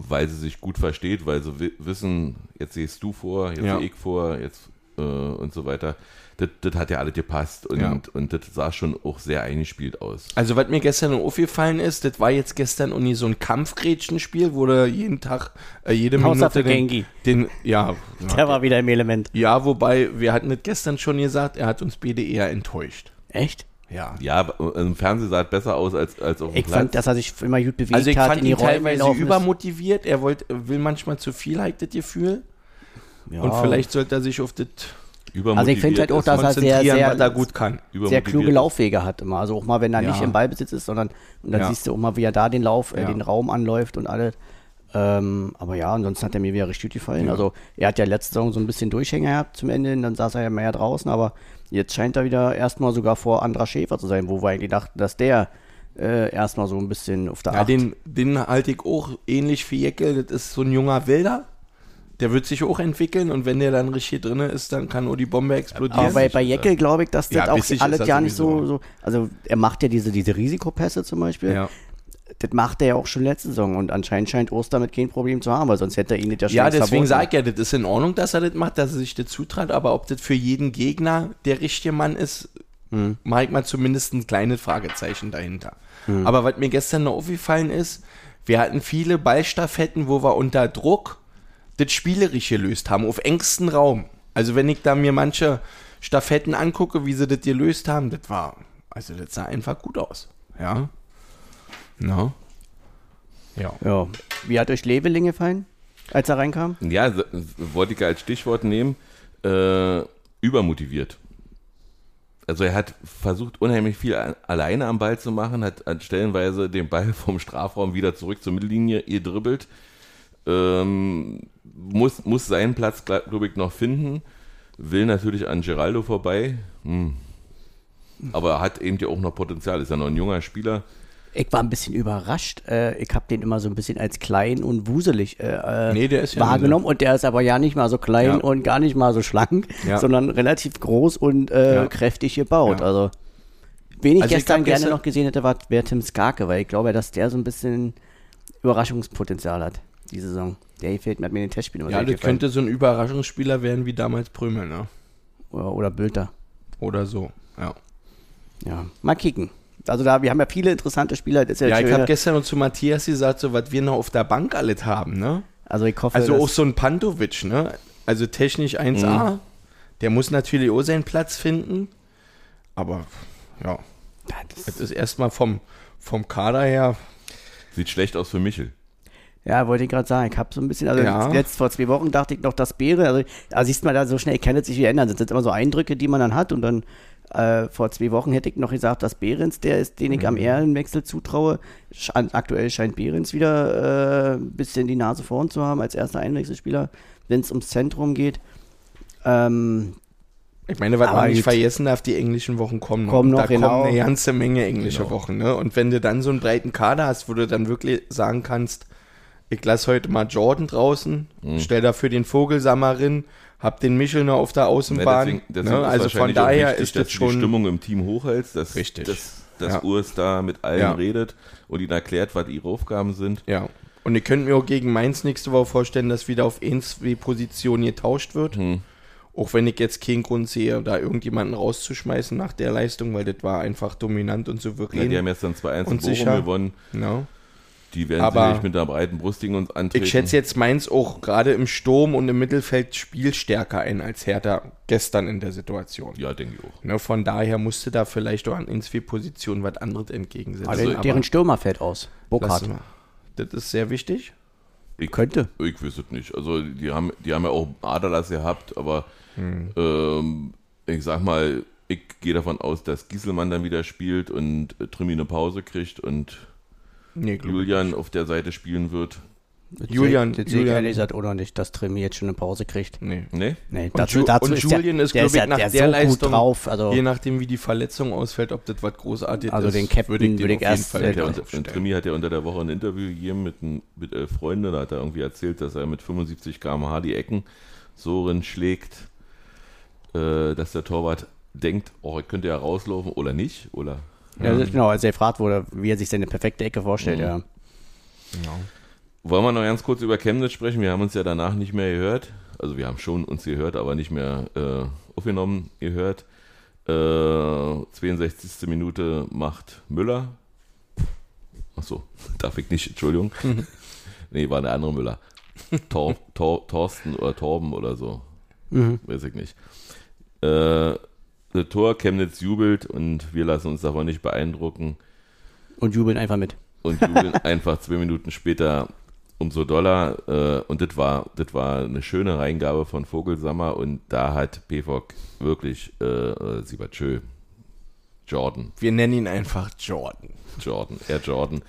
weil sie sich gut versteht, weil sie wi wissen, jetzt siehst du vor, jetzt Ja. sehe ich vor, jetzt äh, und so weiter. Das, das hat ja alles gepasst und, Ja. und das sah schon auch sehr eingespielt aus. Also, was mir gestern aufgefallen ist, das war jetzt gestern Uni so ein Kampfgrätschenspiel, wo der jeden Tag, äh, jede Außer Minute den, Gengi. den, ja, *laughs* Der war wieder im Element. ja, wobei, wir hatten das gestern schon gesagt, er hat uns beide eher enttäuscht. Echt? Ja. Ja, im Fernsehen sah es besser aus als, als auf dem Ich Platz. fand, dass er sich immer gut bewegt Also, ich hat, fand in die ihn teilweise übermotiviert, er wollt, will manchmal zu viel, ich das Gefühl. Ja. Und vielleicht sollte er sich auf das Also ich finde halt auch, dass er sehr, sehr, er gut kann. sehr kluge. Laufwege hat immer. Also auch mal, wenn er Ja. nicht im Ballbesitz ist, sondern und dann Ja. siehst du auch mal, wie er da den Lauf, äh, Ja. den Raum anläuft und alles. Ähm, aber ja, ansonsten hat er mir wieder richtig gut gefallen. Ja. Also er hat ja letzte Saison so ein bisschen Durchhänger gehabt zum Ende, dann saß er ja mehr draußen, aber jetzt scheint er wieder erstmal sogar vor Andra Schäfer zu sein, wo wir eigentlich dachten, dass der äh, erstmal so ein bisschen auf der Ja, Acht den, den halte ich auch ähnlich wie Jeckel. Das ist so ein junger Wilder. Der wird sich auch entwickeln und wenn der dann richtig drin ist, dann kann nur die Bombe explodieren. Aber bei, bei Jeckel glaube ich, dass das Ja, auch alles er ja nicht so, so. Also er macht ja diese, diese Risikopässe zum Beispiel. ja. Das macht er ja auch schon letzte Saison und anscheinend scheint Ost damit kein Problem zu haben, weil sonst hätte er ihn nicht ja schon ja, deswegen sage ich ja, das ist in Ordnung, dass er das macht, dass er sich das zutraut, aber ob das für jeden Gegner der richtige Mann ist, Hm. mache ich mal zumindest ein kleines Fragezeichen dahinter. Aber was mir gestern noch aufgefallen ist, wir hatten viele Ballstaffetten, wo wir unter Druck das spielerisch gelöst haben, auf engstem Raum. Also wenn ich da mir manche Staffetten angucke, wie sie das gelöst haben, das war, also das sah einfach gut aus. Ja. No. Ja. Ja. Wie hat euch Leveling gefallen, als er reinkam? Ja, so- wollte ich als Stichwort nehmen. Äh, übermotiviert. Also er hat versucht, unheimlich viel alleine am Ball zu machen, hat, stellenweise den Ball *laughs* vom Strafraum wieder zurück zur Mittellinie gedribbelt. Ähm, muss, muss seinen Platz, glaube ich, noch finden. Will natürlich an Geraldo vorbei. Hm. Aber er hat eben ja auch noch Potenzial. Ist ja noch ein junger Spieler. Ich war ein bisschen überrascht. Äh, ich habe den immer so ein bisschen als klein und wuselig äh, äh, Nee, der ist ja wahrgenommen und der ist aber ja nicht mal so klein Ja. und gar nicht mal so schlank, Ja. sondern relativ groß und äh, Ja. kräftig gebaut. Also wen ich Also ich gestern glaub, gerne gestern- noch gesehen hätte, war wäre Tim Skarke, weil ich glaube, dass der so ein bisschen Überraschungspotenzial hat, die Saison. Der fehlt mir, hat mir in den Testspielen immer Ja, gefallen. könnte so ein Überraschungsspieler werden wie damals Prömel, ne? Oder, oder Bülter. oder so. Ja, Ja, mal kicken. Also da, wir haben ja viele interessante Spieler. Das ist ja ja ich habe gestern noch zu Matthias gesagt, so was wir noch auf der Bank alles haben, ne? also ich hoffe, Also dass- auch so ein Pantovic, ne? Also technisch 1A. Der muss natürlich auch seinen Platz finden. Aber ja, Ja, das- das ist erstmal vom, vom Kader her. Sieht schlecht aus für Michel. Ja, wollte ich gerade sagen. Ich habe so ein bisschen, also Ja. jetzt vor zwei Wochen dachte ich noch, das Beere, also da siehst man da so schnell kann es sich wieder ändern. Das sind immer so Eindrücke, die man dann hat und dann äh, vor zwei Wochen hätte ich noch gesagt, dass Behrens der ist, den ich am Ehrenwechsel zutraue. Sch- aktuell scheint Behrens wieder äh, ein bisschen die Nase vorn zu haben als erster Einwechselspieler, wenn es ums Zentrum geht. Ähm, Ich meine, was man nicht vergessen darf, die englischen Wochen kommen noch. Kommen noch, da genau. kommen eine ganze Menge englische Genau. Wochen. Ne? Und wenn du dann so einen breiten Kader hast, wo du dann wirklich sagen kannst, ich lasse heute mal Jordan draußen, Mhm. stell dafür den Vogelsammer rein, hab den Michel noch auf der Außenbahn. deswegen, deswegen ne? ist Also von daher wichtig, ist dass das du die schon... Stimmung im Team hochhältst, dass, Richtig. dass, dass Ja. Urs da mit allen Ja. redet und ihnen erklärt, was ihre Aufgaben sind. Ja. Und ihr könnt mir auch gegen Mainz nächste Woche vorstellen, dass wieder auf 1, 2 Positionen getauscht wird. Hm. Auch wenn ich jetzt keinen Grund sehe, da irgendjemanden rauszuschmeißen nach der Leistung, weil das war einfach dominant und Ja, souverän. die haben jetzt dann 2-1 in Und Bochum sicher. gewonnen. Ja. Die werden Aber sicherlich mit einer breiten Brust gegen uns antreten. Ich schätze jetzt Mainz auch gerade im Sturm und im Mittelfeld spielstärker ein als Hertha gestern in der Situation. Ja, denke ich auch. Ne, von daher musste da vielleicht auch an in zwei Positionen was anderes entgegensetzen. also Aber deren Stürmer fällt aus. Burkhardt. Das ist sehr wichtig. Ich, Könnte. Ich weiß es nicht. Also die haben, die haben ja auch Aderlass gehabt, aber Hm. ähm, ich sag mal, ich gehe davon aus, dass Gieselmann dann wieder spielt und Trimi eine Pause kriegt und Nee, Julian auf der Seite spielen wird. Das Julian- das Julian- ehrlich gesagt oder nicht, dass Tremi jetzt schon eine Pause kriegt. Nee. Ne? Nee, Und, Ju und Julian ist, der glaube ich, ja- nach der der, so Leistung, gut drauf. Also, je nachdem, wie die Verletzung ausfällt, ob das was großartig Also ist, den Captain würde ich, würde ich den auf jeden erst, Fall äh, er unter, stellen. Trimi hat ja unter der Woche ein Interview gegeben mit, ein- mit elf Freunden. Da hat er irgendwie erzählt, dass er mit 75 km/h die Ecken so rin schlägt, äh, dass der Torwart denkt, oh, ich könnte ja rauslaufen oder nicht. Oder ja, das- genau, als er gefragt wurde, wie er sich seine perfekte Ecke vorstellt. Mhm. Ja. Wollen wir noch ganz kurz über Chemnitz sprechen? Wir haben uns ja danach nicht mehr gehört. Also wir haben schon uns gehört, aber nicht mehr äh, aufgenommen gehört. Äh, 62. Minute macht Müller. Achso, *laughs* darf ich nicht, Entschuldigung. *laughs* nee, war der andere Müller. *laughs* Tor, Tor, Thorsten oder Torben oder so. Mhm. Weiß ich nicht. Äh, das Tor, Chemnitz jubelt und wir lassen uns davon nicht beeindrucken Und jubeln einfach mit. und jubeln *laughs* einfach zwei Minuten später umso doller. Äh, und das war, das war eine schöne Reingabe von Vogelsammer und da hat PFOC wirklich, äh, äh, sie war schön. Jordan, Wir nennen ihn einfach Jordan. Jordan, Air Jordan,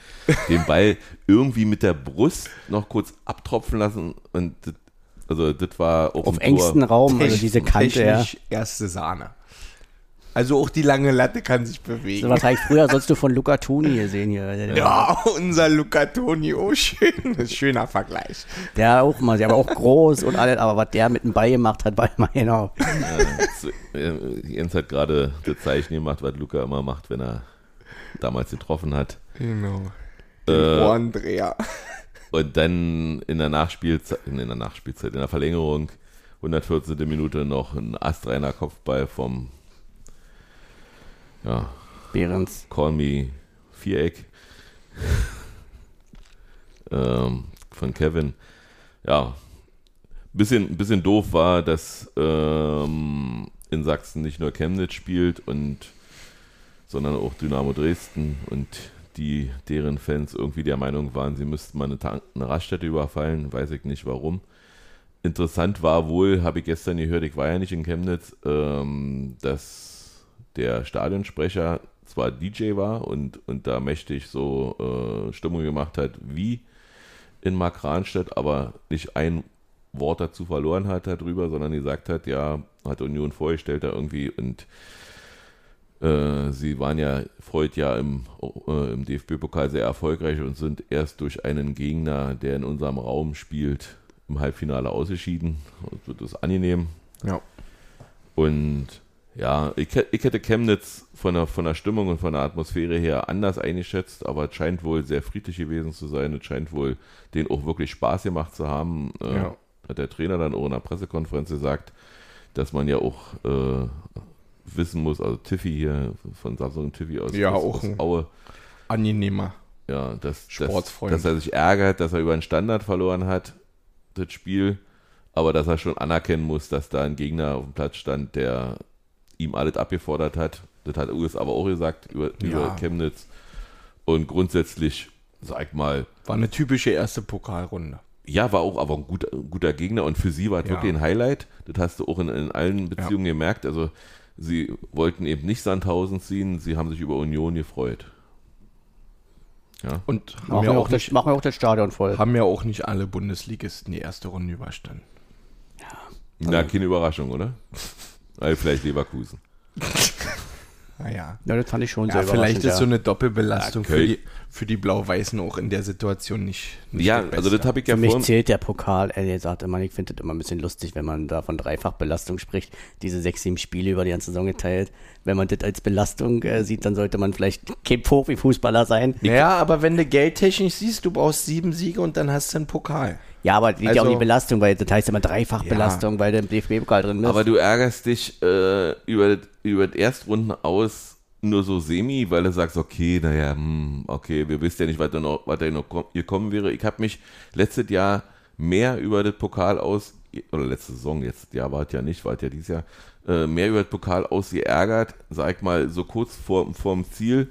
den Ball irgendwie mit der Brust noch kurz abtropfen lassen und das, also das war auf, Auf engstem Raum, also diese Kante, ja. technisch erste Sahne. Also auch die lange Latte kann sich bewegen. So was habe ich früher sonst du von Luca Toni gesehen hier. Ja, unser Luca Toni, oh schön. Das ist ein schöner Vergleich. der auch mal, der war auch groß und alles, aber was der mit dem Ball gemacht hat, war immer genau. Äh, äh, Jens hat gerade das Zeichen gemacht, was Luca immer macht, wenn er damals getroffen hat. Genau. Äh, Ohrendreher. Und dann in der Nachspielzeit, in der Nachspielzeit, in der Verlängerung, 114. Minute noch ein astreiner Kopfball vom ja, Behrens. Call Me Viereck *laughs* ähm, von Kevin. Ja, bisschen, bisschen doof war, dass ähm, in Sachsen nicht nur Chemnitz spielt und sondern auch Dynamo Dresden und die deren Fans irgendwie der Meinung waren, sie müssten mal eine, Tank eine Raststätte überfallen, weiß ich nicht warum. Interessant war wohl, habe ich gestern gehört, ich war ja nicht in Chemnitz, ähm, dass der Stadionsprecher zwar DJ war und, und da mächtig so äh, Stimmung gemacht hat wie in Markranstädt, aber nicht ein Wort dazu verloren hat darüber, sondern gesagt hat, ja, hat Union vorgestellt da irgendwie und äh, sie waren ja Freud ja im, äh, im DFB-Pokal sehr erfolgreich und sind erst durch einen Gegner, der in unserem Raum spielt, im Halbfinale ausgeschieden. Also das ist angenehm. Ja. Und ja, ich, ich hätte Chemnitz von der, von der Stimmung und von der Atmosphäre her anders eingeschätzt, aber es scheint wohl sehr friedlich gewesen zu sein. Es scheint wohl denen auch wirklich Spaß gemacht zu haben. Äh, Ja. Hat der Trainer dann auch in der Pressekonferenz gesagt, dass man ja auch äh, wissen muss, also Tiffy hier von Samsung Tiffy aus, Ja, aus, auch aus ein- Aue, Angenehmer. ja, dass, dass, dass er sich ärgert, dass er über einen Standard verloren hat, das Spiel, aber dass er schon anerkennen muss, dass da ein Gegner auf dem Platz stand, der ihm alles abgefordert hat. Das hat Urs aber auch gesagt über, Ja. über Chemnitz. Und grundsätzlich, sag mal, War eine typische erste Pokalrunde. ja, war auch aber ein guter, ein guter Gegner und für sie war es Ja. wirklich ein Highlight. Das hast du auch in, in allen Beziehungen gemerkt. Also sie wollten eben nicht Sandhausen ziehen, sie haben sich über Union gefreut. Ja, Und haben Machen ja, wir, auch auch das, nicht, machen wir auch das Stadion voll. haben ja auch nicht alle Bundesligisten die erste Runde überstanden. na, keine Überraschung, oder? *laughs* Also vielleicht Leverkusen. *laughs* Naja. Ja, das fand ich schon Ja, sehr vielleicht ist so ja. eine Doppelbelastung Ja, für, die, für die Blau-Weißen auch in der Situation nicht. nicht Ja, das also das habe ich ja Für mich zählt der Pokal, er sagt immer, ich finde das immer ein bisschen lustig, wenn man da von Dreifachbelastung spricht, diese sechs, sieben Spiele über die ganze Saison geteilt. Wenn man das als Belastung äh, sieht, dann sollte man vielleicht kein Profi-Fußballer sein. Naja, aber wenn du geldtechnisch siehst, du brauchst sieben Siege und dann hast du einen Pokal. Ja, aber liegt ja auch Also- die Belastung, weil das heißt immer Dreifachbelastung, weil der im DFB-Pokal drin ist. Aber du ärgerst dich äh, über, über das Erstrunden aus nur so semi, weil du sagst, okay, naja, hm, okay, wir wissen ja nicht, was da noch, was da noch kom- hier kommen wäre. Ich habe mich letztes Jahr mehr über das Pokal aus, oder letzte Saison, jetzt Jahr war es ja nicht, war es ja dieses Jahr, äh, mehr über das Pokal aus geärgert, sag ich mal, so kurz vor, vorm Ziel,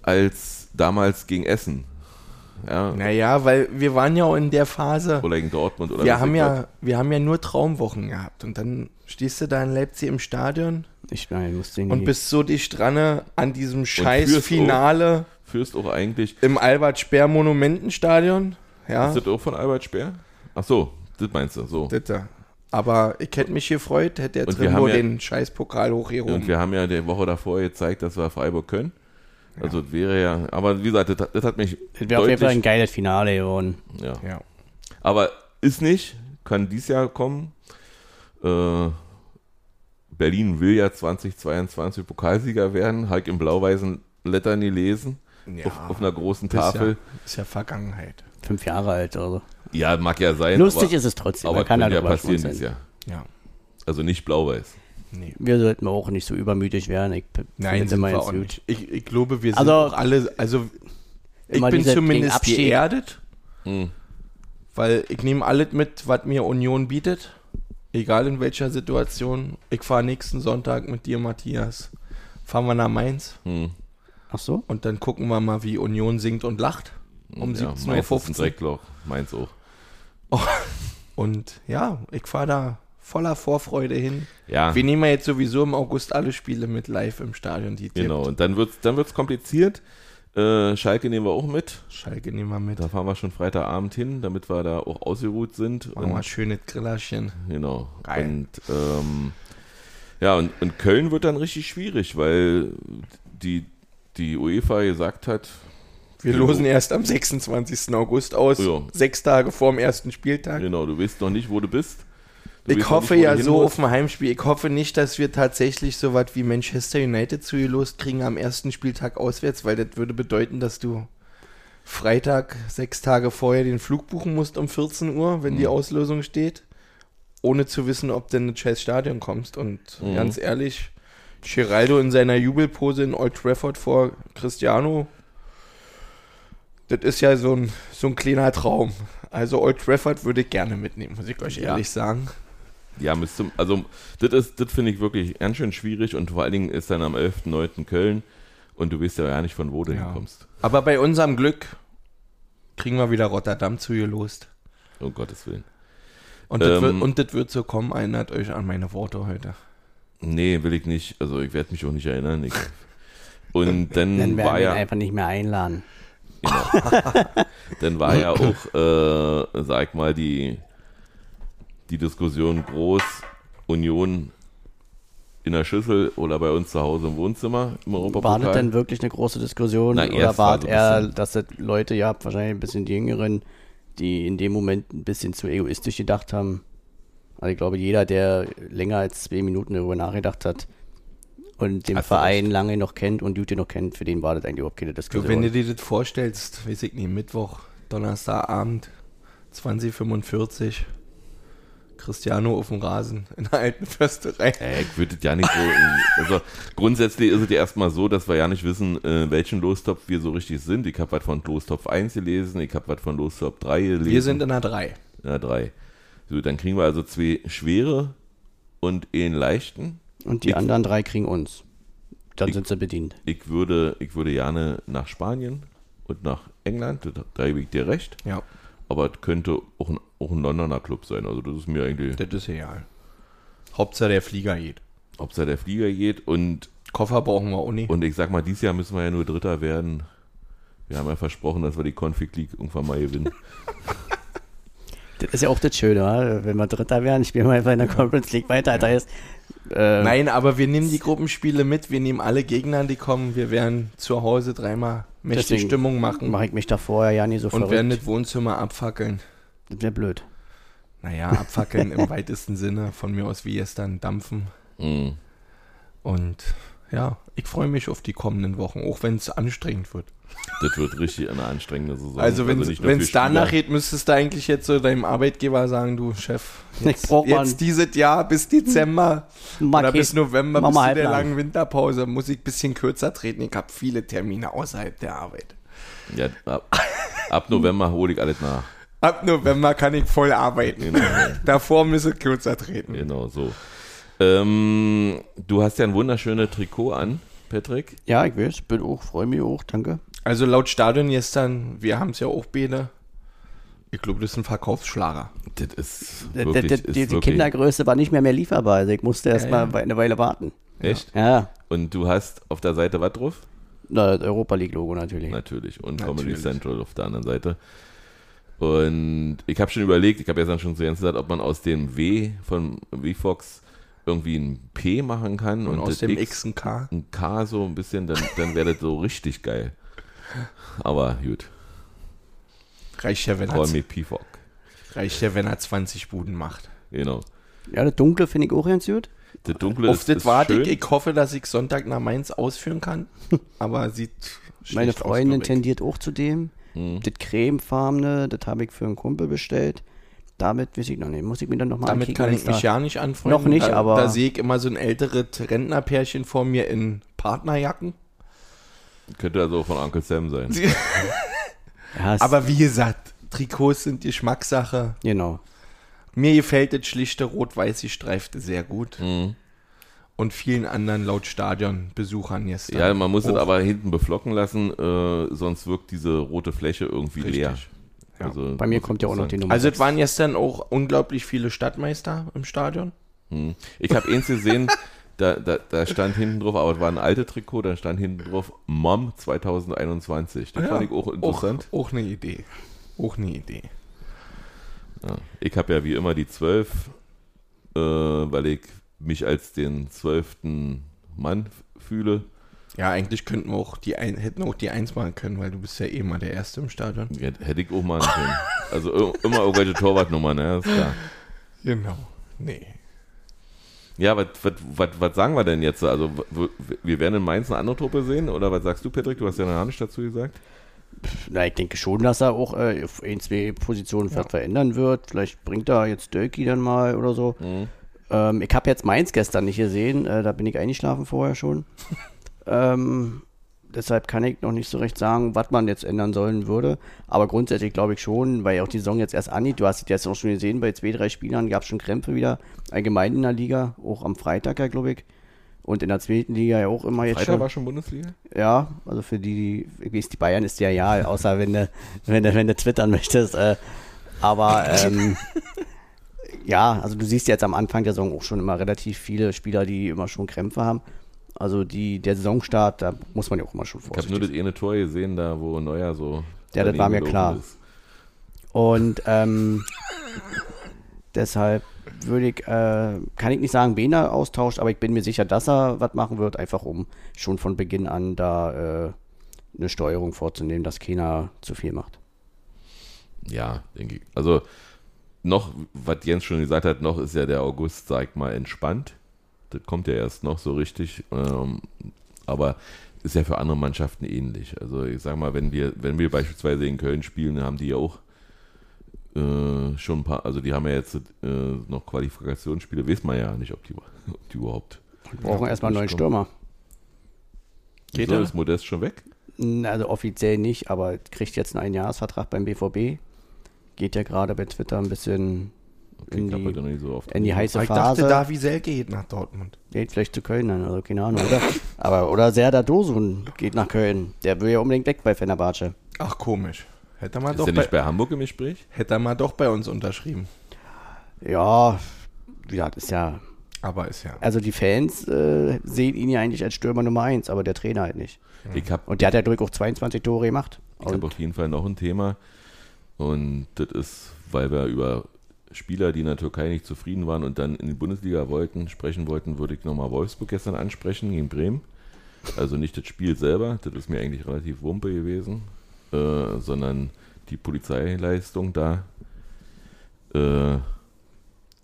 als damals gegen Essen. Ja, Naja, weil wir waren ja auch in der Phase. oder gegen Dortmund oder Wir was haben, ich ja, wir haben ja nur Traumwochen gehabt. Und dann stehst du da in Leipzig im Stadion ich meine, ihn und nie- bist so dicht dran an diesem scheiß führst Finale führst auch eigentlich im Albert-Speer-Monumentenstadion. Ja, Ist das auch von Albert Speer? Ach so, das meinst du, so. das da. Aber ich hätte mich gefreut, hätte der Trimbo ja- den scheiß Pokal hochgehoben. Und wir haben ja die Woche davor gezeigt, dass wir Freiburg können. Also das wäre ja, aber wie gesagt, das, das hat mich Das wäre auf jeden Fall ein geiles Finale geworden. ja. ja. Aber ist nicht, kann dies Jahr kommen. Äh, Berlin will ja 2022 Pokalsieger werden, halt im blau-weißen Lettern gelesen, Ja, auf, auf einer großen Tafel. Ist ja, ist ja Vergangenheit. Fünf Jahre alt oder so. Ja, mag ja sein. Lustig aber, ist es trotzdem. aber kann ja passieren dieses Jahr. Ja. Also nicht blau-weiß. Nee. Wir sollten auch nicht so übermütig werden. Ich Nein, sind wir auch gut. nicht. Ich, ich glaube, wir sind Also- auch alle, also ich bin zumindest geerdet, Hm. weil ich nehme alles mit, was mir Union bietet, egal in welcher Situation. Ich fahre nächsten Sonntag mit dir, Matthias. Fahren wir nach Mainz Hm. Ach so? und dann gucken wir mal, wie Union singt und lacht. Um ja, 17.15 Mainz ist ein Uhr. Mainz auch. *laughs* Und ja, ich fahre da voller Vorfreude hin. Ja. Wir nehmen ja jetzt sowieso im August alle Spiele mit live im Stadion, die Genau, tippt. und dann wird es dann wird's kompliziert. Äh, Schalke nehmen wir auch mit. Schalke nehmen wir mit. Da fahren wir schon Freitagabend hin, damit wir da auch ausgeruht sind. Machen wir Und, schönes Grillerchen. genau. Geil. Und ähm, ja, und, und Köln wird dann richtig schwierig, weil die, die UEFA gesagt hat, Wir losen erst am 26. August aus, Ja. sechs Tage vor dem ersten Spieltag. genau, du weißt noch nicht, wo du bist. Ich hoffe ja so auf ein Heimspiel. Ich hoffe nicht, dass wir tatsächlich so was wie Manchester United zugelost kriegen am ersten Spieltag auswärts, weil das würde bedeuten, dass du Freitag sechs Tage vorher den Flug buchen musst um 14 Uhr, wenn Mhm. die Auslosung steht, ohne zu wissen, ob du in das scheiß Stadion kommst. Und Mhm. ganz ehrlich, Geraldo in seiner Jubelpose in Old Trafford vor Cristiano, das ist ja so ein, so ein kleiner Traum. Also Old Trafford würde ich gerne mitnehmen, muss ich euch Ja. ehrlich sagen. Ja, zum, also das ist, das finde ich wirklich ganz schön schwierig und vor allen Dingen ist dann am 11.9. Köln und du weißt ja gar nicht, von wo du Ja. hinkommst. Aber bei unserem Glück kriegen wir wieder Rotterdam zugelost. Um Gottes Willen. Und das, Ähm, wird, und das wird so kommen, erinnert euch an meine Worte heute. Nee, will ich nicht. Also ich werde mich auch nicht erinnern. Ich, und dann, Dann werden war wir ihn ja, einfach nicht mehr einladen. *laughs* dann war ja auch, äh, sag mal, die, die Diskussion groß, Union in der Schüssel oder bei uns zu Hause im Wohnzimmer im War das Europapokal. denn wirklich eine große Diskussion? Na, oder war war es so ein eher, dass das Leute, habt wahrscheinlich ein bisschen die Jüngeren, die in dem Moment ein bisschen zu egoistisch gedacht haben? Also ich glaube, jeder, der länger als zwei Minuten darüber nachgedacht hat und den du Verein lange noch kennt und Jute noch kennt, für den war das eigentlich überhaupt keine Du, Diskussion. wenn du dir das vorstellst, weiß ich nicht, Mittwoch, Donnerstagabend, 2045, Cristiano auf dem Rasen in der alten Försterei. Äh, ich würde ja nicht so. Also grundsätzlich ist es ja erstmal so, dass wir ja nicht wissen, äh, welchen Lostopf wir so richtig sind. Ich habe was von Lostopf 1 gelesen, ich habe was von Lostopf 3 gelesen. Wir sind in der 3. Ja, 3. So, dann kriegen wir also zwei schwere und einen leichten. Und die Ich- anderen drei kriegen uns. Dann Ich- sind sie bedient. Ich würde, ich würde gerne nach Spanien und nach England, da, da gebe ich dir recht. Ja, Aber es könnte auch ein, auch ein Londoner Club sein. Also das ist mir eigentlich, das ist egal. Hauptsache der Flieger geht. ob es da der Flieger geht. Und, Koffer brauchen wir auch nicht. und ich sag mal, dieses Jahr müssen wir ja nur Dritter werden. Wir haben ja versprochen, dass wir die Config League irgendwann mal gewinnen. *laughs* Das ist ja auch das Schöne, wenn wir Dritter werden, spielen wir einfach in der Conference League weiter. Da ist, äh, Nein, aber wir nehmen die Gruppenspiele mit, wir nehmen alle Gegner, die kommen, wir werden zu Hause dreimal mächtig Stimmung machen Mache ich mich da vorher ja nie so und werden verrückt. das Wohnzimmer abfackeln. Das wäre blöd. Naja, abfackeln im *laughs* weitesten Sinne, von mir aus wie gestern dampfen. Mhm. Und ja, ich freue mich auf die kommenden Wochen, auch wenn es anstrengend wird. Das wird richtig eine anstrengende Saison. Also wenn es danach geht, müsstest du eigentlich jetzt so deinem Arbeitgeber sagen, du Chef, jetzt, jetzt dieses Jahr bis Dezember Mach oder bis November, bis zu der halblang. langen Winterpause, muss ich ein bisschen kürzer treten. Ich habe viele Termine außerhalb der Arbeit. Ja, ab, ab November hole ich alles nach. Ab November kann ich voll arbeiten. Genau, *laughs* Davor müsse ich kürzer treten. genau so. Ähm, du hast ja ein wunderschönes Trikot an, Patrick. Ja, ich weiß, bin auch, freue mich auch, danke. Also laut Stadion gestern, wir haben es ja auch beide. Ich glaube, das ist ein Verkaufsschlager. Das ist wirklich, d- ist d- Die wirklich Kindergröße war nicht mehr mehr lieferbar, also ich musste erst Ja, mal eine Weile warten. echt. Ja, Und du hast auf der Seite was drauf? na, das Europa League Logo natürlich. Natürlich. Und Comedy Natürlich. Central auf der anderen Seite. Und ich habe schon überlegt, ich habe jetzt dann schon zu Jens gesagt, ob man aus dem W von VFox irgendwie ein P machen kann Und, und, aus das dem X ein K. ein K so ein bisschen, dann, dann wäre das so richtig geil. Aber gut, Reicht ja, wenn er, PFOC. reicht ja, wenn er 20 Buden macht. Genau. Ja, das Dunkle finde ich auch ganz gut. Das Dunkle Auf ist, das ist warte schön. ich. Ich hoffe, dass ich Sonntag nach Mainz ausführen kann. *laughs* Aber sieht Meine schlecht aus, Freundin tendiert auch zu dem. Mhm. Das cremefarbene, das habe ich für einen Kumpel bestellt. Damit weiß ich noch nicht. Muss ich mir dann nochmal Damit kann ich mich ja nicht anfreunden. Noch nicht, da, aber- Da sehe ich immer so ein älteres Rentnerpärchen vor mir in Partnerjacken. Könnte also von Uncle Sam sein. *laughs* Ja, Aber wie gesagt, Trikots sind Geschmackssache. genau. Mir gefällt das schlichte rot-weiß gestreifte sehr gut. Mhm. Und vielen anderen laut Stadionbesuchern jetzt. Ja, man muss es aber hinten beflocken lassen, äh, sonst wirkt diese rote Fläche irgendwie Richtig. leer. Ja. Also, Bei mir kommt ja auch noch die Nummer. Also es waren gestern auch unglaublich viele Stadtmeister im Stadion. Hm. Ich habe eins gesehen, *laughs* da, da, da stand hinten drauf, aber es war ein altes Trikot, da stand hinten drauf Mom 2021. Das fand ich auch interessant. Auch, auch eine Idee. Auch eine Idee. Ja. Ich habe ja wie immer die 12, äh, weil ich mich als den zwölften Mann fühle. Ja, eigentlich könnten wir auch die ein, hätten auch die Eins machen können, weil du bist ja eh mal der Erste im Stadion. Ja, Hätte ich auch machen können. Also immer irgendwelche Torwartnummern, ne? Ist klar. Genau. Nee. Ja, was, was, was, was sagen wir denn jetzt? Also, wir werden in Mainz eine andere Truppe sehen? Oder was sagst du, Patrick? Du hast ja noch nicht dazu gesagt. Na, ich denke schon, dass er auch äh, ein, zwei Positionen vielleicht verändern wird. Vielleicht bringt er jetzt Dölki dann mal oder so. Mhm. Ähm, ich habe jetzt Mainz gestern nicht gesehen. Äh, da bin ich eingeschlafen vorher schon. *laughs* ähm, deshalb kann ich noch nicht so recht sagen, was man jetzt ändern sollen würde. Aber grundsätzlich glaube ich schon, weil auch die Saison jetzt erst angeht. Du hast es jetzt auch schon gesehen, bei zwei, drei Spielern gab es schon Krämpfe wieder. Allgemein in der Liga, auch am Freitag ja, glaube ich. Und in der zweiten Liga ja auch immer jetzt Freitag schon. war schon Bundesliga? Ja, also für die, die, die Bayern ist ja ja, außer wenn du, *laughs* wenn du, wenn du twittern möchtest. Äh, aber *laughs* ähm, ja, also du siehst jetzt am Anfang der Saison auch schon immer relativ viele Spieler, die immer schon Krämpfe haben. Also die, der Saisonstart, da muss man ja auch immer schon Ich habe nur vorsichtig das eine Tor gesehen, da wo Neuer so. Ja, das war mir klar. ist. Und ähm, deshalb würde ich, äh, kann ich nicht sagen, wen er austauscht, aber ich bin mir sicher, dass er was machen wird, einfach um schon von Beginn an da äh, eine Steuerung vorzunehmen, dass keiner zu viel macht. Ja, denke ich. Also noch, was Jens schon gesagt hat, noch ist ja der August, sag ich mal, entspannt. Das kommt ja erst noch so richtig. Ähm, aber ist ja für andere Mannschaften ähnlich. Also ich sag mal, wenn wir, wenn wir beispielsweise in Köln spielen, haben die ja auch äh, schon ein paar, also die haben ja jetzt äh, noch Qualifikationsspiele, weiß man ja nicht, ob die, ob die überhaupt. Wir brauchen erstmal einen neuen Stürmer. Geht so, ist Modest schon weg? Also offiziell nicht, aber kriegt jetzt einen Einjahresvertrag beim BVB. Geht ja gerade bei Twitter ein bisschen Okay, in, die, nicht so oft. in die heiße Ich Phase. dachte, Davi Selke geht nach Dortmund. Geht vielleicht zu Köln dann, also keine Ahnung, oder? Aber, oder Serdar Dosun geht nach Köln. Der will ja unbedingt weg bei Fenerbahce. Ach, komisch. Hätte er mal, Ist doch der bei, nicht bei Hamburg im Gespräch? hätte er mal doch bei uns unterschrieben. Ja, wie gesagt, ist ja. Aber ist ja. Also die Fans äh, sehen ihn ja eigentlich als Stürmer Nummer 1, aber der Trainer halt nicht. Ich habe Und der hat ja durch auch 22 Tore gemacht. Ich habe auf jeden Fall noch ein Thema. Und das ist, weil wir über Spieler, die in der Türkei nicht zufrieden waren und dann in die Bundesliga wollten, sprechen wollten, würde ich nochmal Wolfsburg gestern ansprechen gegen Bremen. Also nicht das Spiel selber, das ist mir eigentlich relativ wumpe gewesen, äh, sondern die Polizeileistung da. Äh,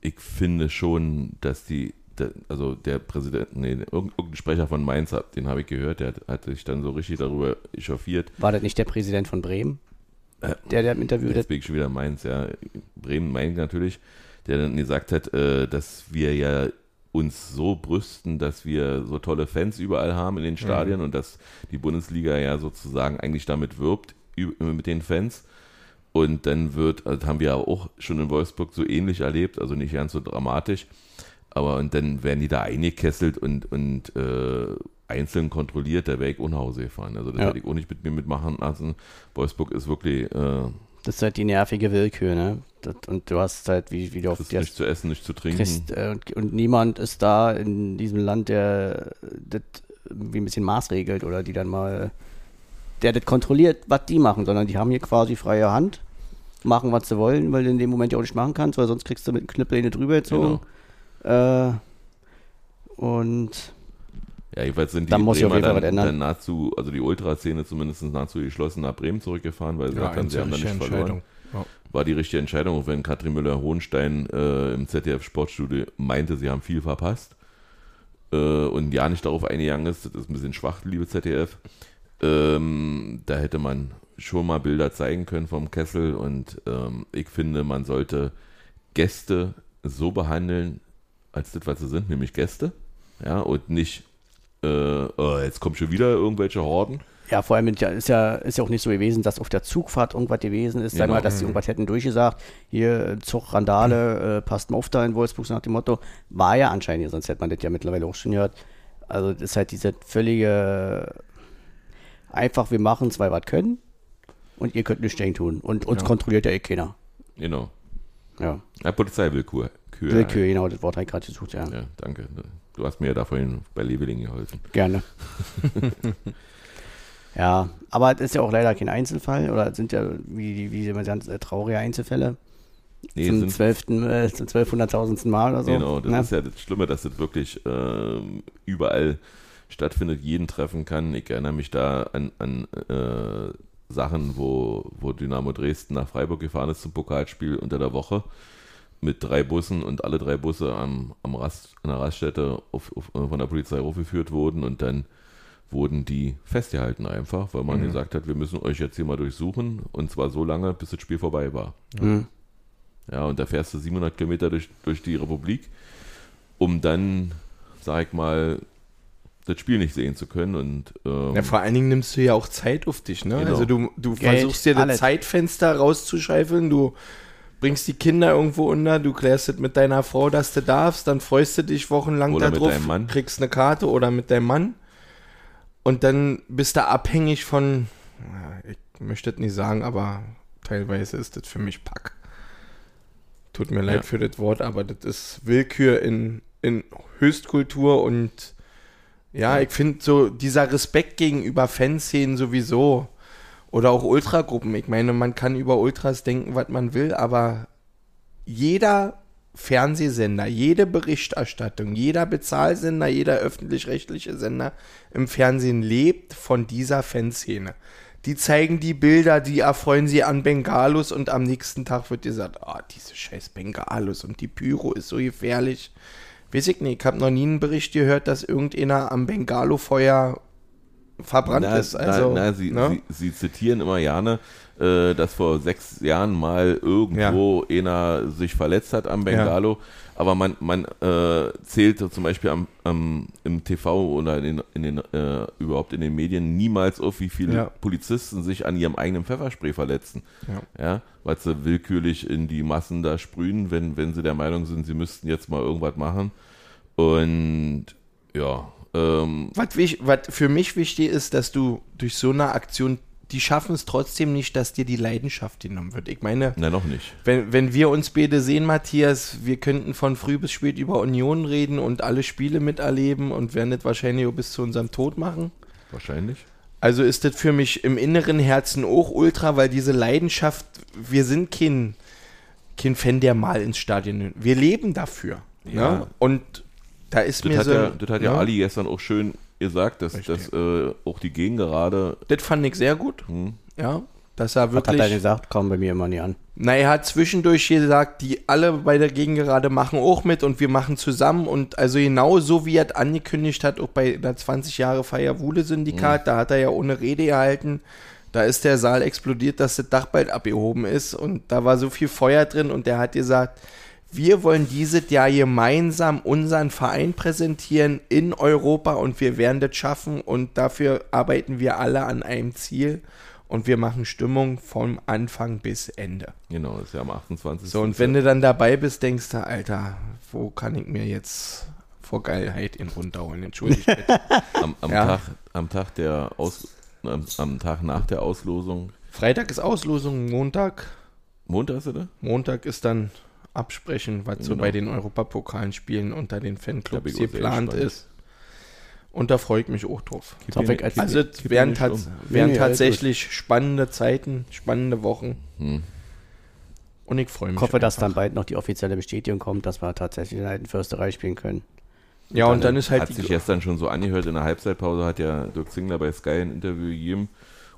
ich finde schon, dass die, der, also der Präsident, nee, irgendein Sprecher von Mainz, den habe ich gehört, der hat, hat sich dann so richtig darüber echauffiert, war das nicht der Präsident von Bremen? Äh, Der, der im Interview Jetzt das bin ich schon wieder Mainz, ja. Bremen, Mainz natürlich, der dann gesagt hat, äh, dass wir ja uns so brüsten, dass wir so tolle Fans überall haben in den Stadien und dass die Bundesliga ja sozusagen eigentlich damit wirbt, ü- mit den Fans. Und dann wird, also haben wir ja auch schon in Wolfsburg so ähnlich erlebt, also nicht ganz so dramatisch, aber und dann werden die da eingekesselt und, und äh, einzeln kontrolliert, wäre ich ohne Hause gefahren. Also das Ja. hätte ich auch nicht mit mir mitmachen lassen. Wolfsburg ist wirklich, äh, Das ist halt die nervige Willkür, ne? Das, und du hast halt, wie, wie du auf kriegst die nicht zu essen, nicht zu trinken. kriegst, äh, und, und niemand ist da in diesem Land, der das irgendwie ein bisschen maßregelt oder die dann mal, der das kontrolliert, was die machen, sondern die haben hier quasi freie Hand, machen, was sie wollen, weil du in dem Moment ja auch nicht machen kannst, weil sonst kriegst du mit einem Knüppel eine drüber gezogen. Äh, und Ja, jedenfalls sind die Da muss Bremer jeden Fall dann, was ändern. dann nahezu, also die Ultraszene zumindest nahezu geschlossen nach Bremen zurückgefahren, weil sie gesagt haben, sie haben da nicht verloren. Ja. War die richtige Entscheidung, auch wenn Katrin Müller-Hohenstein äh, im ZDF-Sportstudio meinte, sie haben viel verpasst äh, und ja nicht darauf eingegangen ist, das ist ein bisschen schwach, liebe ZDF. Ähm, da hätte man schon mal Bilder zeigen können vom Kessel und ähm, ich finde, man sollte Gäste so behandeln, als das, was sie sind, nämlich Gäste. Ja, und nicht, äh, oh, jetzt kommen schon wieder irgendwelche Horden. Ja, vor allem ist ja, ist ja, auch nicht so gewesen, dass auf der Zugfahrt irgendwas gewesen ist. Sag Genau. mal, dass sie irgendwas hätten durchgesagt. Hier, äh, Zug, Randale, äh, passt mal auf da in Wolfsburg, so nach dem Motto. War ja anscheinend, sonst hätte man das ja mittlerweile auch schon gehört. Also, das ist halt diese völlige, einfach, wir machen zwei, was können. Und ihr könnt nichts dagegen tun. Und uns Ja. kontrolliert ja eh keiner. Genau. Ja. Ja, Polizeiwillkür. Kür, Willkür, genau, das Wort habe ich gerade gesucht, ja. Ja, danke. Du hast mir ja da vorhin bei Leveling geholfen. Gerne. *laughs* ja, aber das ist ja auch leider kein Einzelfall oder es sind ja, wie, wie man sagt, äh, traurige Einzelfälle. Nee, zum sind- zwölften, äh, zum zwölfhunderttausendsten Mal oder so. Genau, das ne? ist ja das Schlimme, dass das wirklich ähm, überall stattfindet, jeden treffen kann. Ich erinnere mich da an, an äh, Sachen, wo, wo Dynamo Dresden nach Freiburg gefahren ist zum Pokalspiel unter der Woche mit drei Bussen und alle drei Busse am, am Rast, an der Raststätte auf, auf, von der Polizei aufgeführt wurden und dann wurden die festgehalten einfach, weil man gesagt hat, wir müssen euch jetzt hier mal durchsuchen und zwar so lange, bis das Spiel vorbei war. Mhm. Ja, und da fährst du 700 Kilometer durch, durch die Republik, um dann, sag ich mal, das Spiel nicht sehen zu können. Und ähm, Ja, vor allen Dingen nimmst du ja auch Zeit auf dich, ne? Genau. Also du, du Geld, versuchst dir das alles. Zeitfenster rauszuscheifeln, du bringst die Kinder irgendwo unter, du klärst es mit deiner Frau, dass du darfst, dann freust du dich wochenlang Oder darauf, kriegst eine Karte oder mit deinem Mann und dann bist du abhängig von, ich möchte es nicht sagen, aber teilweise ist das für mich Pack. Tut mir leid Ja. für das Wort, aber das ist Willkür in, in Höchstkultur und ja, ich finde so dieser Respekt gegenüber Fanszenen sowieso oder auch Ultragruppen. Ich meine, man kann über Ultras denken, was man will, aber jeder Fernsehsender, jede Berichterstattung, jeder Bezahlsender, jeder öffentlich-rechtliche Sender im Fernsehen lebt von dieser Fanszene. Die zeigen die Bilder, die erfreuen sie an Bengalos und am nächsten Tag wird gesagt, ah, diese scheiß Bengalos und die Pyro ist so gefährlich. Weiß ich nicht, ich habe noch nie einen Bericht gehört, dass irgendeiner am Bengalo-Feuer verbrannt na, ist. Also, na, na, sie, ne? sie, sie zitieren immer gerne, äh, dass vor sechs Jahren mal irgendwo einer sich verletzt hat am Bengalo. Aber man, man äh, zählte zum Beispiel am, am, im TV oder in den, in den, äh, überhaupt in den Medien niemals auf, wie viele Ja. Polizisten sich an ihrem eigenen Pfefferspray verletzen. Ja. Ja, weil sie willkürlich in die Massen da sprühen, wenn, wenn sie der Meinung sind, sie müssten jetzt mal irgendwas machen. Und ja, ähm, Was, was für mich wichtig ist, dass du durch so eine Aktion, die schaffen es trotzdem nicht, dass dir die Leidenschaft genommen wird. Ich meine, na noch nicht. wenn, wenn wir uns beide sehen, Matthias, wir könnten von früh bis spät über Union reden und alle Spiele miterleben und werden das wahrscheinlich auch bis zu unserem Tod machen. Wahrscheinlich. Also ist das für mich im inneren Herzen auch ultra, weil diese Leidenschaft, wir sind kein, kein Fan, der mal ins Stadion. Wir leben dafür. Ja. Ne? Und da ist Das mir hat, so. ja, das hat ja ne? Ali gestern auch schön gesagt, dass, Richtig. dass äh, auch die Gegengerade Das fand ich sehr gut. Hm. Ja. Dass er Was hat er wirklich. gesagt? Kam bei mir immer nie an. Na, er hat zwischendurch gesagt, die alle bei der Gegengerade machen auch mit und wir machen zusammen. Und also genau so wie er es angekündigt hat, auch bei der 20 Jahre Feier Wuhle Syndikat, da hat er ja ohne Rede gehalten. Da ist der Saal explodiert, dass das Dach bald abgehoben ist und da war so viel Feuer drin und der hat gesagt, wir wollen dieses Jahr gemeinsam unseren Verein präsentieren in Europa und wir werden das schaffen und dafür arbeiten wir alle an einem Ziel und wir machen Stimmung vom Anfang bis Ende. Genau, das ist ja am 28. So, und wenn du dann dabei bist, denkst du, Alter, wo kann ich mir jetzt vor Geilheit in runterholen? Entschuldigt bitte. *laughs* am, am, Ja. Tag, am Tag der Aus, am, am Tag nach der Auslosung, Freitag ist Auslosung, Montag. Montag ist er da? Montag ist dann Absprechen, was so Genau. bei den Europapokalen spielen unter den Fanclubs geplant ist. Und da freue ich mich auch drauf. Gib- Also es ihn werden, nicht tats um. Nee, alles tatsächlich spannende Zeiten, spannende Wochen. Hm. Und ich freue mich. Ich hoffe, dass dann einfach. bald noch die offizielle Bestätigung kommt, dass wir tatsächlich in der alten Försterei spielen können. Ja, und dann ist halt hat sich gestern schon so angehört, in der Halbzeitpause hat ja Dirk Zingler bei Sky ein Interview gegeben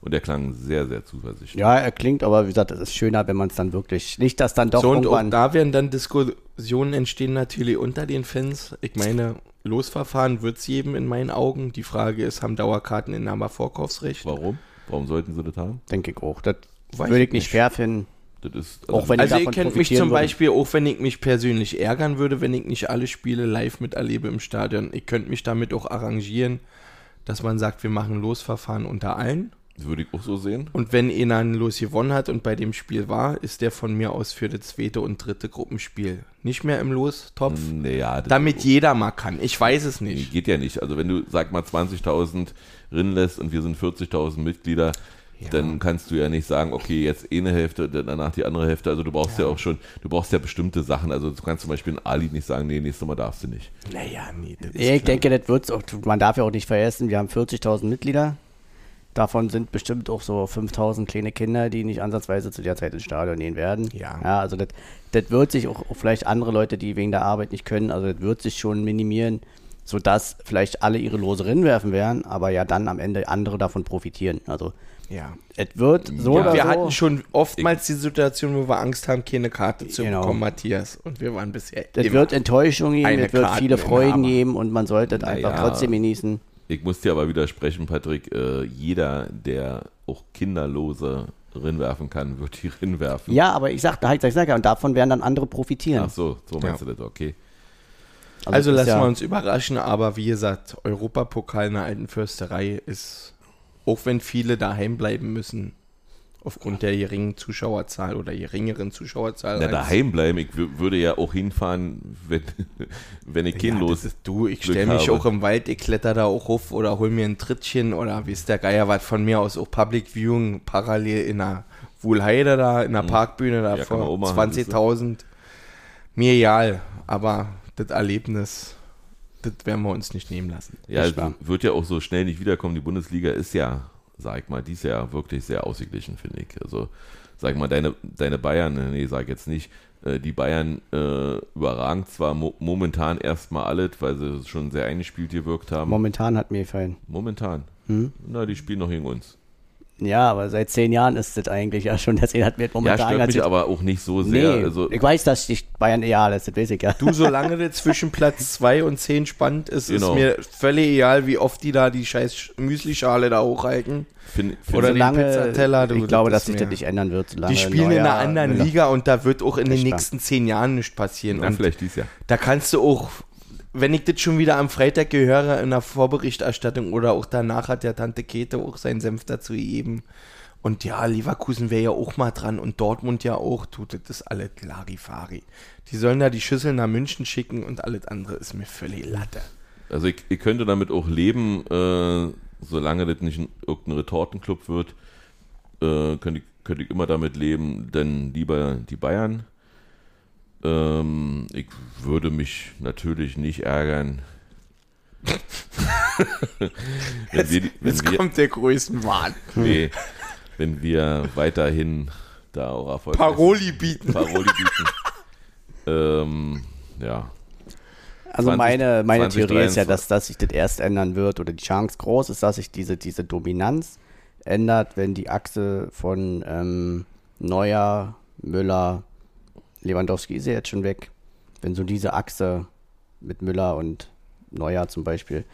und er klang sehr, sehr zuversichtlich. Ja, er klingt, aber wie gesagt, es ist schöner, wenn man es dann wirklich, nicht, dass dann doch so, und irgendwann, da werden dann Diskussionen entstehen natürlich unter den Fans. Ich meine, Losverfahren wird es geben in meinen Augen. Die Frage ist, haben Dauerkarteninhaber Vorkaufsrecht? Warum? Warum sollten sie das haben? denke ich auch, das Weiß würde ich ich nicht fair finden. Das ist, Auch wenn- Also davon ihr kennt mich zum würde. Beispiel, auch wenn ich mich persönlich ärgern würde, wenn ich nicht alle Spiele live miterlebe im Stadion. Ich könnte mich damit auch arrangieren, dass man sagt, wir machen Losverfahren unter allen. Würde ich auch so sehen. Und wenn einer ein Los gewonnen hat und bei dem Spiel war, ist der von mir aus für das zweite und dritte Gruppenspiel nicht mehr im Lostopf. Naja, das Damit jeder mal kann. Ich weiß es nicht. geht ja nicht. Also wenn du, sag mal, 20.000 drin lässt und wir sind 40.000 Mitglieder, dann kannst du ja nicht sagen, okay, jetzt eine Hälfte, dann danach die andere Hälfte. Also du brauchst ja. auch schon, du brauchst ja bestimmte Sachen. Also du kannst zum Beispiel in Ali nicht sagen, nee, nächstes Mal darfst du nicht. Naja, nee, Ich klar. denke, das wird's auch, man darf ja auch nicht vergessen, wir haben 40.000 Mitglieder. Davon sind bestimmt auch so 5.000 kleine Kinder, die nicht ansatzweise zu der Zeit ins Stadion gehen werden. Ja. ja also das, das wird sich auch, auch vielleicht andere Leute, die wegen der Arbeit nicht können, also das wird sich schon minimieren, sodass vielleicht alle ihre Lose werfen werden, aber ja dann am Ende andere davon profitieren. Also Ja. es wird so Ja, wir so. hatten schon oftmals die Situation, wo wir Angst haben, keine Karte zu Genau. bekommen, Matthias. Und wir waren bisher Es wird Enttäuschung geben, es wird viele. Freuden geben und man sollte es einfach Naja. trotzdem genießen. Ich muss dir aber widersprechen, Patrick. Äh, jeder, der auch kinderlose rinwerfen kann, *laughs* wird die rinwerfen. Ja, aber ich sag, halt, ich sag ja, und davon werden dann andere profitieren. Ach so, so meinst Ja. du das, okay. Also ist lassen ja- wir uns überraschen, aber wie gesagt, Europapokal in der alten Fürsterei ist, auch wenn viele daheim bleiben müssen, aufgrund der geringen Zuschauerzahl oder geringeren Zuschauerzahl. Na, daheim bleiben. Ich wür- würde ja auch hinfahren, wenn, *laughs* wenn ich ja, los. das ist du, ich stelle mich habe. auch im Wald, ich kletter da auch hoch oder hol mir ein Trittchen oder wie ist der Geier was von mir aus auch Public Viewing parallel in der Wuhlheide da, in der Parkbühne da. Ja, vor machen, 20.000. Mir egal, aber das Erlebnis, das werden wir uns nicht nehmen lassen. Ja, wird ja auch so schnell nicht wiederkommen. Die Bundesliga ist ja, sag ich mal, dies Jahr wirklich sehr ausgeglichen, finde ich. Also, sag ich mal, deine, deine Bayern, nee, sag jetzt nicht, äh, die Bayern äh, überragen zwar mo momentan erstmal alles, weil sie schon sehr eingespielt gewirkt haben. Momentan hat mir gefallen. momentan. Hm? Na, die spielen noch gegen uns. Ja, aber seit zehn Jahren ist das eigentlich ja schon, *laughs* deswegen hat mir Ja, momentan stört mich aber auch nicht so sehr. Nee, Also, ich weiß, dass dich Bayern egal ist, das weiß ich ja. Du, solange *laughs* das zwischen Platz 2 und 10 spannend ist, Genau. ist mir völlig egal, wie oft die da die scheiß Müslischale da hochhalten. find, find, Oder den solange, Pizzateller, du, ich glaube, das dass sich das nicht ändern wird. Solange Die spielen in Neuer- einer anderen Liga und da wird auch in den nächsten zehn Jahren nichts passieren. na, und vielleicht dies Jahr. da kannst du auch, wenn ich das schon wieder am Freitag gehöre in der Vorberichterstattung oder auch danach hat der Tante Kete auch seinen Senf dazu gegeben. Und ja, Leverkusen wäre ja auch mal dran und Dortmund ja auch, tut das alles Larifari. Die sollen da die Schüssel nach München schicken und alles andere ist mir völlig Latte. Also ich, ich könnte damit auch leben, äh, solange das nicht ein, irgendein Retortenclub wird, äh, könnte, ich, könnte ich immer damit leben, denn lieber die Bayern. Ähm, ich würde mich natürlich nicht ärgern. *laughs* wenn wir, Jetzt wir, kommt der größten Wahn. nee, wenn wir weiterhin da auch Erfolg Paroli bieten. Paroli bieten. ähm, ja, Also 20, meine, meine 20, Theorie ist ja, 23. dass, dass sich das erst ändern wird oder die Chance groß ist, dass sich diese, diese Dominanz ändert, wenn die Achse von ähm, Neuer, Müller, Lewandowski ist ja jetzt schon weg. Wenn so diese Achse mit Müller und Neuer zum Beispiel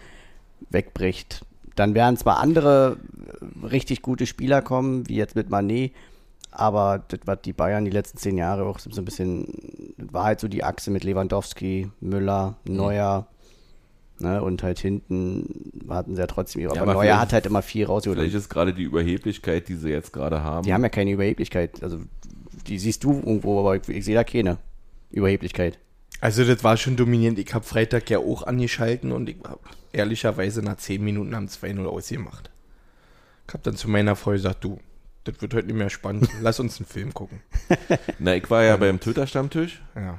wegbricht, dann werden zwar andere richtig gute Spieler kommen, wie jetzt mit Manet, aber das, was die Bayern die letzten zehn Jahre auch so ein bisschen, war halt so die Achse mit Lewandowski, Müller, Neuer, ne, und halt hinten hatten sie ja trotzdem, aber, aber Neuer hat halt immer viel rausgeholt. vielleicht ist gerade die Überheblichkeit, die sie jetzt gerade haben. Die haben ja keine Überheblichkeit, also die siehst du irgendwo, aber ich, ich sehe da keine Überheblichkeit. Also das war schon dominierend. Ich habe Freitag ja auch angeschalten und ich habe ehrlicherweise nach 10 Minuten am 2-0 ausgemacht. Ich habe dann zu meiner Frau gesagt, du, das wird heute nicht mehr spannend. *laughs* Lass uns einen Film gucken. *laughs* Na, ich war ja beim Twitter-Stammtisch Ja.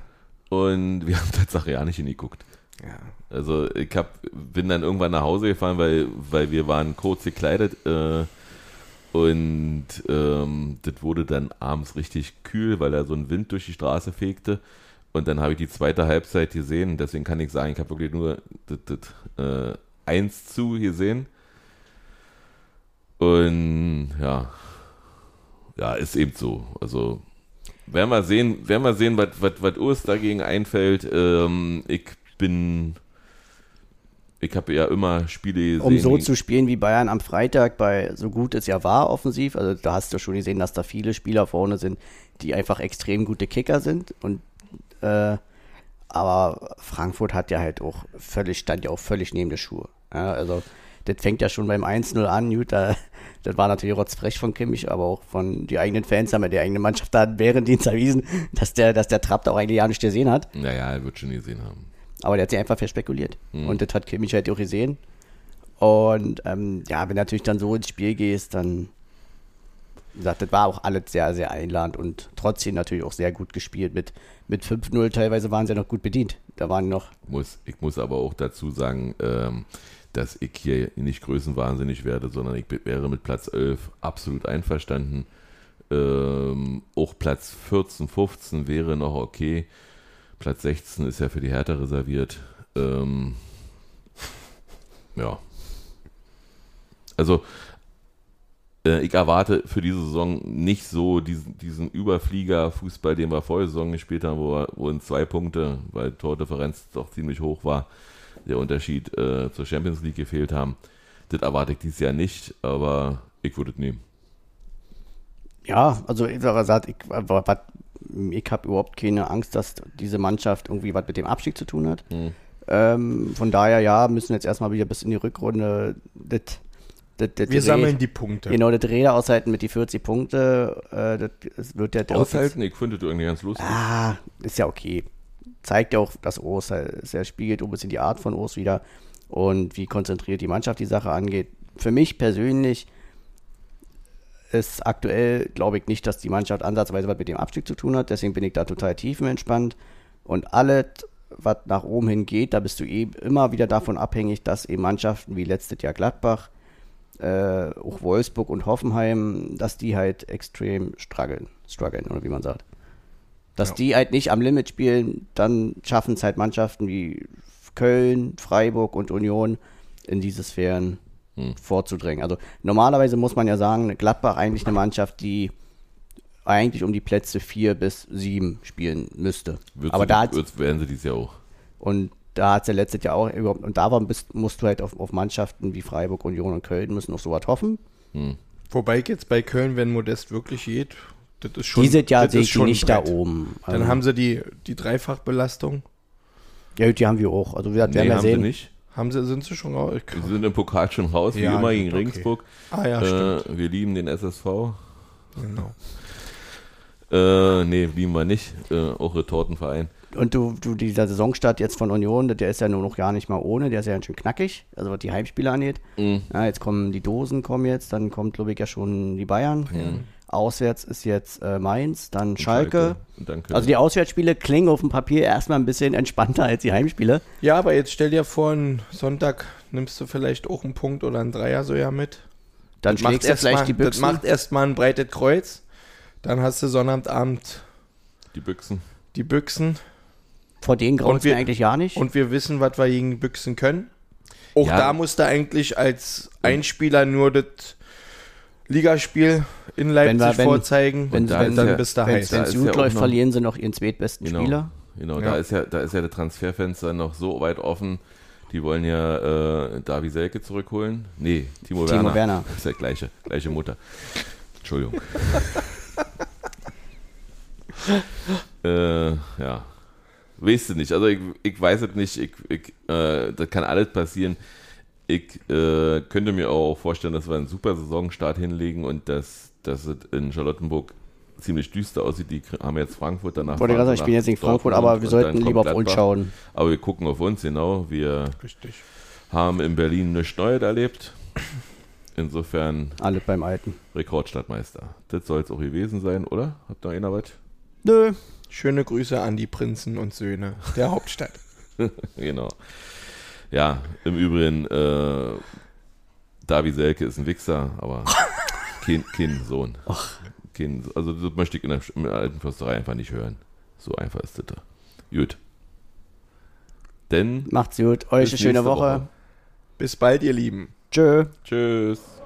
und wir haben *laughs* tatsächlich ja nicht hingeguckt. Ja. Also ich hab, bin dann irgendwann nach Hause gefahren, weil, weil wir waren kurz gekleidet äh, und ähm, das wurde dann abends richtig kühl, weil da so ein Wind durch die Straße fegte. Und dann habe ich die zweite Halbzeit gesehen. Deswegen kann ich sagen, ich habe wirklich nur das, das äh, 1 zu gesehen. Und ja, ja, ist eben so. Also werden wir sehen, werden wir sehen, was, Urs dagegen einfällt. Ähm, ich bin, ich habe ja immer Spiele gesehen. Um so zu spielen wie Bayern am Freitag, bei so gut es ja war offensiv, also da hast du schon gesehen, dass da viele Spieler vorne sind, die einfach extrem gute Kicker sind und äh, aber Frankfurt hat ja halt auch völlig, stand ja auch völlig neben der Schuhe. Ja, also das fängt ja schon beim 1-0 an, gut, da, das war natürlich rotzfrech von Kimmich, aber auch von die eigenen Fans haben ja die eigene Mannschaft da während Dienst erwiesen, dass der, dass der Trapp da auch eigentlich ja nicht gesehen hat. Naja, er wird schon gesehen haben. Aber der hat sich einfach verspekuliert. Mhm. Und das hat Kimmich halt auch gesehen. Und ähm, ja, wenn du natürlich dann so ins Spiel gehst, dann, gesagt, das war auch alles sehr, sehr einladend und trotzdem natürlich auch sehr gut gespielt. Mit, mit 5-0 teilweise waren sie ja noch gut bedient. Da waren noch, Muss, ich muss aber auch dazu sagen, ähm, dass ich hier nicht größenwahnsinnig werde, sondern ich wäre mit Platz 11 absolut einverstanden. Ähm, auch Platz 14, 15 wäre noch okay. Platz 16 ist ja für die Hertha reserviert. Ähm, ja. Also, äh, ich erwarte für diese Saison nicht so diesen, diesen Überflieger-Fußball, den wir vorher Saison gespielt haben, wo, wo in zwei Punkte, weil Tordifferenz doch ziemlich hoch war, der Unterschied äh, zur Champions League gefehlt haben. Das erwarte ich dieses Jahr nicht, aber ich würde es nehmen. ja, also ich sag, gesagt, ich, was- ich habe überhaupt keine Angst, dass diese Mannschaft irgendwie was mit dem Abstieg zu tun hat. Hm. Ähm, von daher, ja, müssen jetzt erstmal wieder bis in die Rückrunde das, das, das Wir Dreh- sammeln die Punkte. Genau, das Räder aushalten mit die 40 Punkte, äh, das, wird ja Aushalten, ich finde das irgendwie ganz lustig. Ah, ist ja okay. Zeigt ja auch, dass Urs halt sehr spiegelt, ein bisschen die Art von Urs wieder und wie konzentriert die Mannschaft die Sache angeht. Für mich persönlich ist aktuell, glaube ich, nicht, dass die Mannschaft ansatzweise was mit dem Abstieg zu tun hat. Deswegen bin ich da total tiefenentspannt. Und alles, was nach oben hin geht, da bist du eben immer wieder davon abhängig, dass eben Mannschaften wie letztes Jahr Gladbach, äh, auch Wolfsburg und Hoffenheim, dass die halt extrem strugglen, strugglen oder wie man sagt. Dass Ja. die halt nicht am Limit spielen, dann schaffen es halt Mannschaften wie Köln, Freiburg und Union in diese Sphären vorzudrängen. Also normalerweise muss man ja sagen, Gladbach eigentlich eine Mannschaft, die eigentlich um die Plätze 4 bis 7 spielen müsste. Wird Aber sie, da werden sie dies Jahr auch. und da hat es ja letztes Jahr auch überhaupt, und da war, bist, musst du halt auf, auf Mannschaften wie Freiburg, Union und Köln müssen auf sowas hoffen. Wobei jetzt bei Köln, wenn Modest wirklich geht, das ist schon. die sind ja das sehe ich die nicht Brett. da oben. Dann Also, haben sie die, die Dreifachbelastung. ja, die haben wir auch. Also wir Nee, werden ja haben sie sehen. nicht. Haben sie, sind sie schon raus? Sie sind im Pokal schon raus, wie Ja, immer gegen okay. Regensburg. Ah ja, äh, stimmt. wir lieben den SSV. Genau. Äh, nee, lieben wir nicht. Äh, auch Retortenverein. Und du, du, dieser Saisonstart jetzt von Union, der ist ja nur noch gar nicht mal ohne, der ist ja ganz schön knackig, also was die Heimspiele angeht. Mhm. Ja, jetzt kommen die Dosen kommen jetzt, dann kommt, glaube ich, ja schon die Bayern. Auswärts ist jetzt äh, Mainz, dann Schalke. Und dann Also die Auswärtsspiele klingen auf dem Papier erstmal ein bisschen entspannter als die Heimspiele. Ja, aber jetzt stell dir vor, einen Sonntag nimmst du vielleicht auch einen Punkt oder einen Dreier so ja mit. Dann Das du erst vielleicht mal, die Das Büchsen. macht erstmal ein breites Kreuz. Dann hast du Sonnabendabend die Büchsen. die Büchsen. Vor denen mir wir- eigentlich gar nicht. Und wir wissen, was wir gegen die Büchsen können. Auch Ja. da musst du eigentlich als Einspieler nur das Ligaspiel in Leipzig wir- wenn- vorzeigen. wenn- und wenn- dann ja- bist du Wenn heiß. da es gut läuft, verlieren sie noch ihren zweitbesten Genau. Spieler. Genau, Ja. da ist ja, da ist ja der Transferfenster noch so weit offen. Die wollen ja äh, Davi Selke zurückholen. Nee, Timo, Timo Werner. Werner. Das ist ja gleiche, gleiche Mutter. Entschuldigung. *laughs* äh, ja. Weißt du nicht. Also ich, ich weiß es nicht. Ich, ich, äh, das kann alles passieren. Ich äh, könnte mir auch vorstellen, dass wir einen super Saisonstart hinlegen und dass, dass es in Charlottenburg ziemlich düster aussieht. Die haben jetzt Frankfurt danach. Wollte gerade sagen, ich bin jetzt nicht Frankfurt, aber wir sollten lieber auf uns schauen. Aber wir gucken auf uns, genau. Wir Richtig. haben in Berlin nichts Neues erlebt. Insofern Alle beim Alten. Rekordstadtmeister. Das soll es auch gewesen sein, oder? Habt ihr noch einer was? Nö. Schöne Grüße an die Prinzen und Söhne der Hauptstadt. *laughs* genau. Ja, im Übrigen, äh, Davi Selke ist ein Wichser, aber *laughs* kein, kein Sohn. Kein, also das möchte ich in der, in der alten Försterei einfach nicht hören. So einfach ist das da. Gut. Denn Macht's gut. Euch eine schöne Woche. Woche. Bis bald, ihr Lieben. Tschö. tschüss.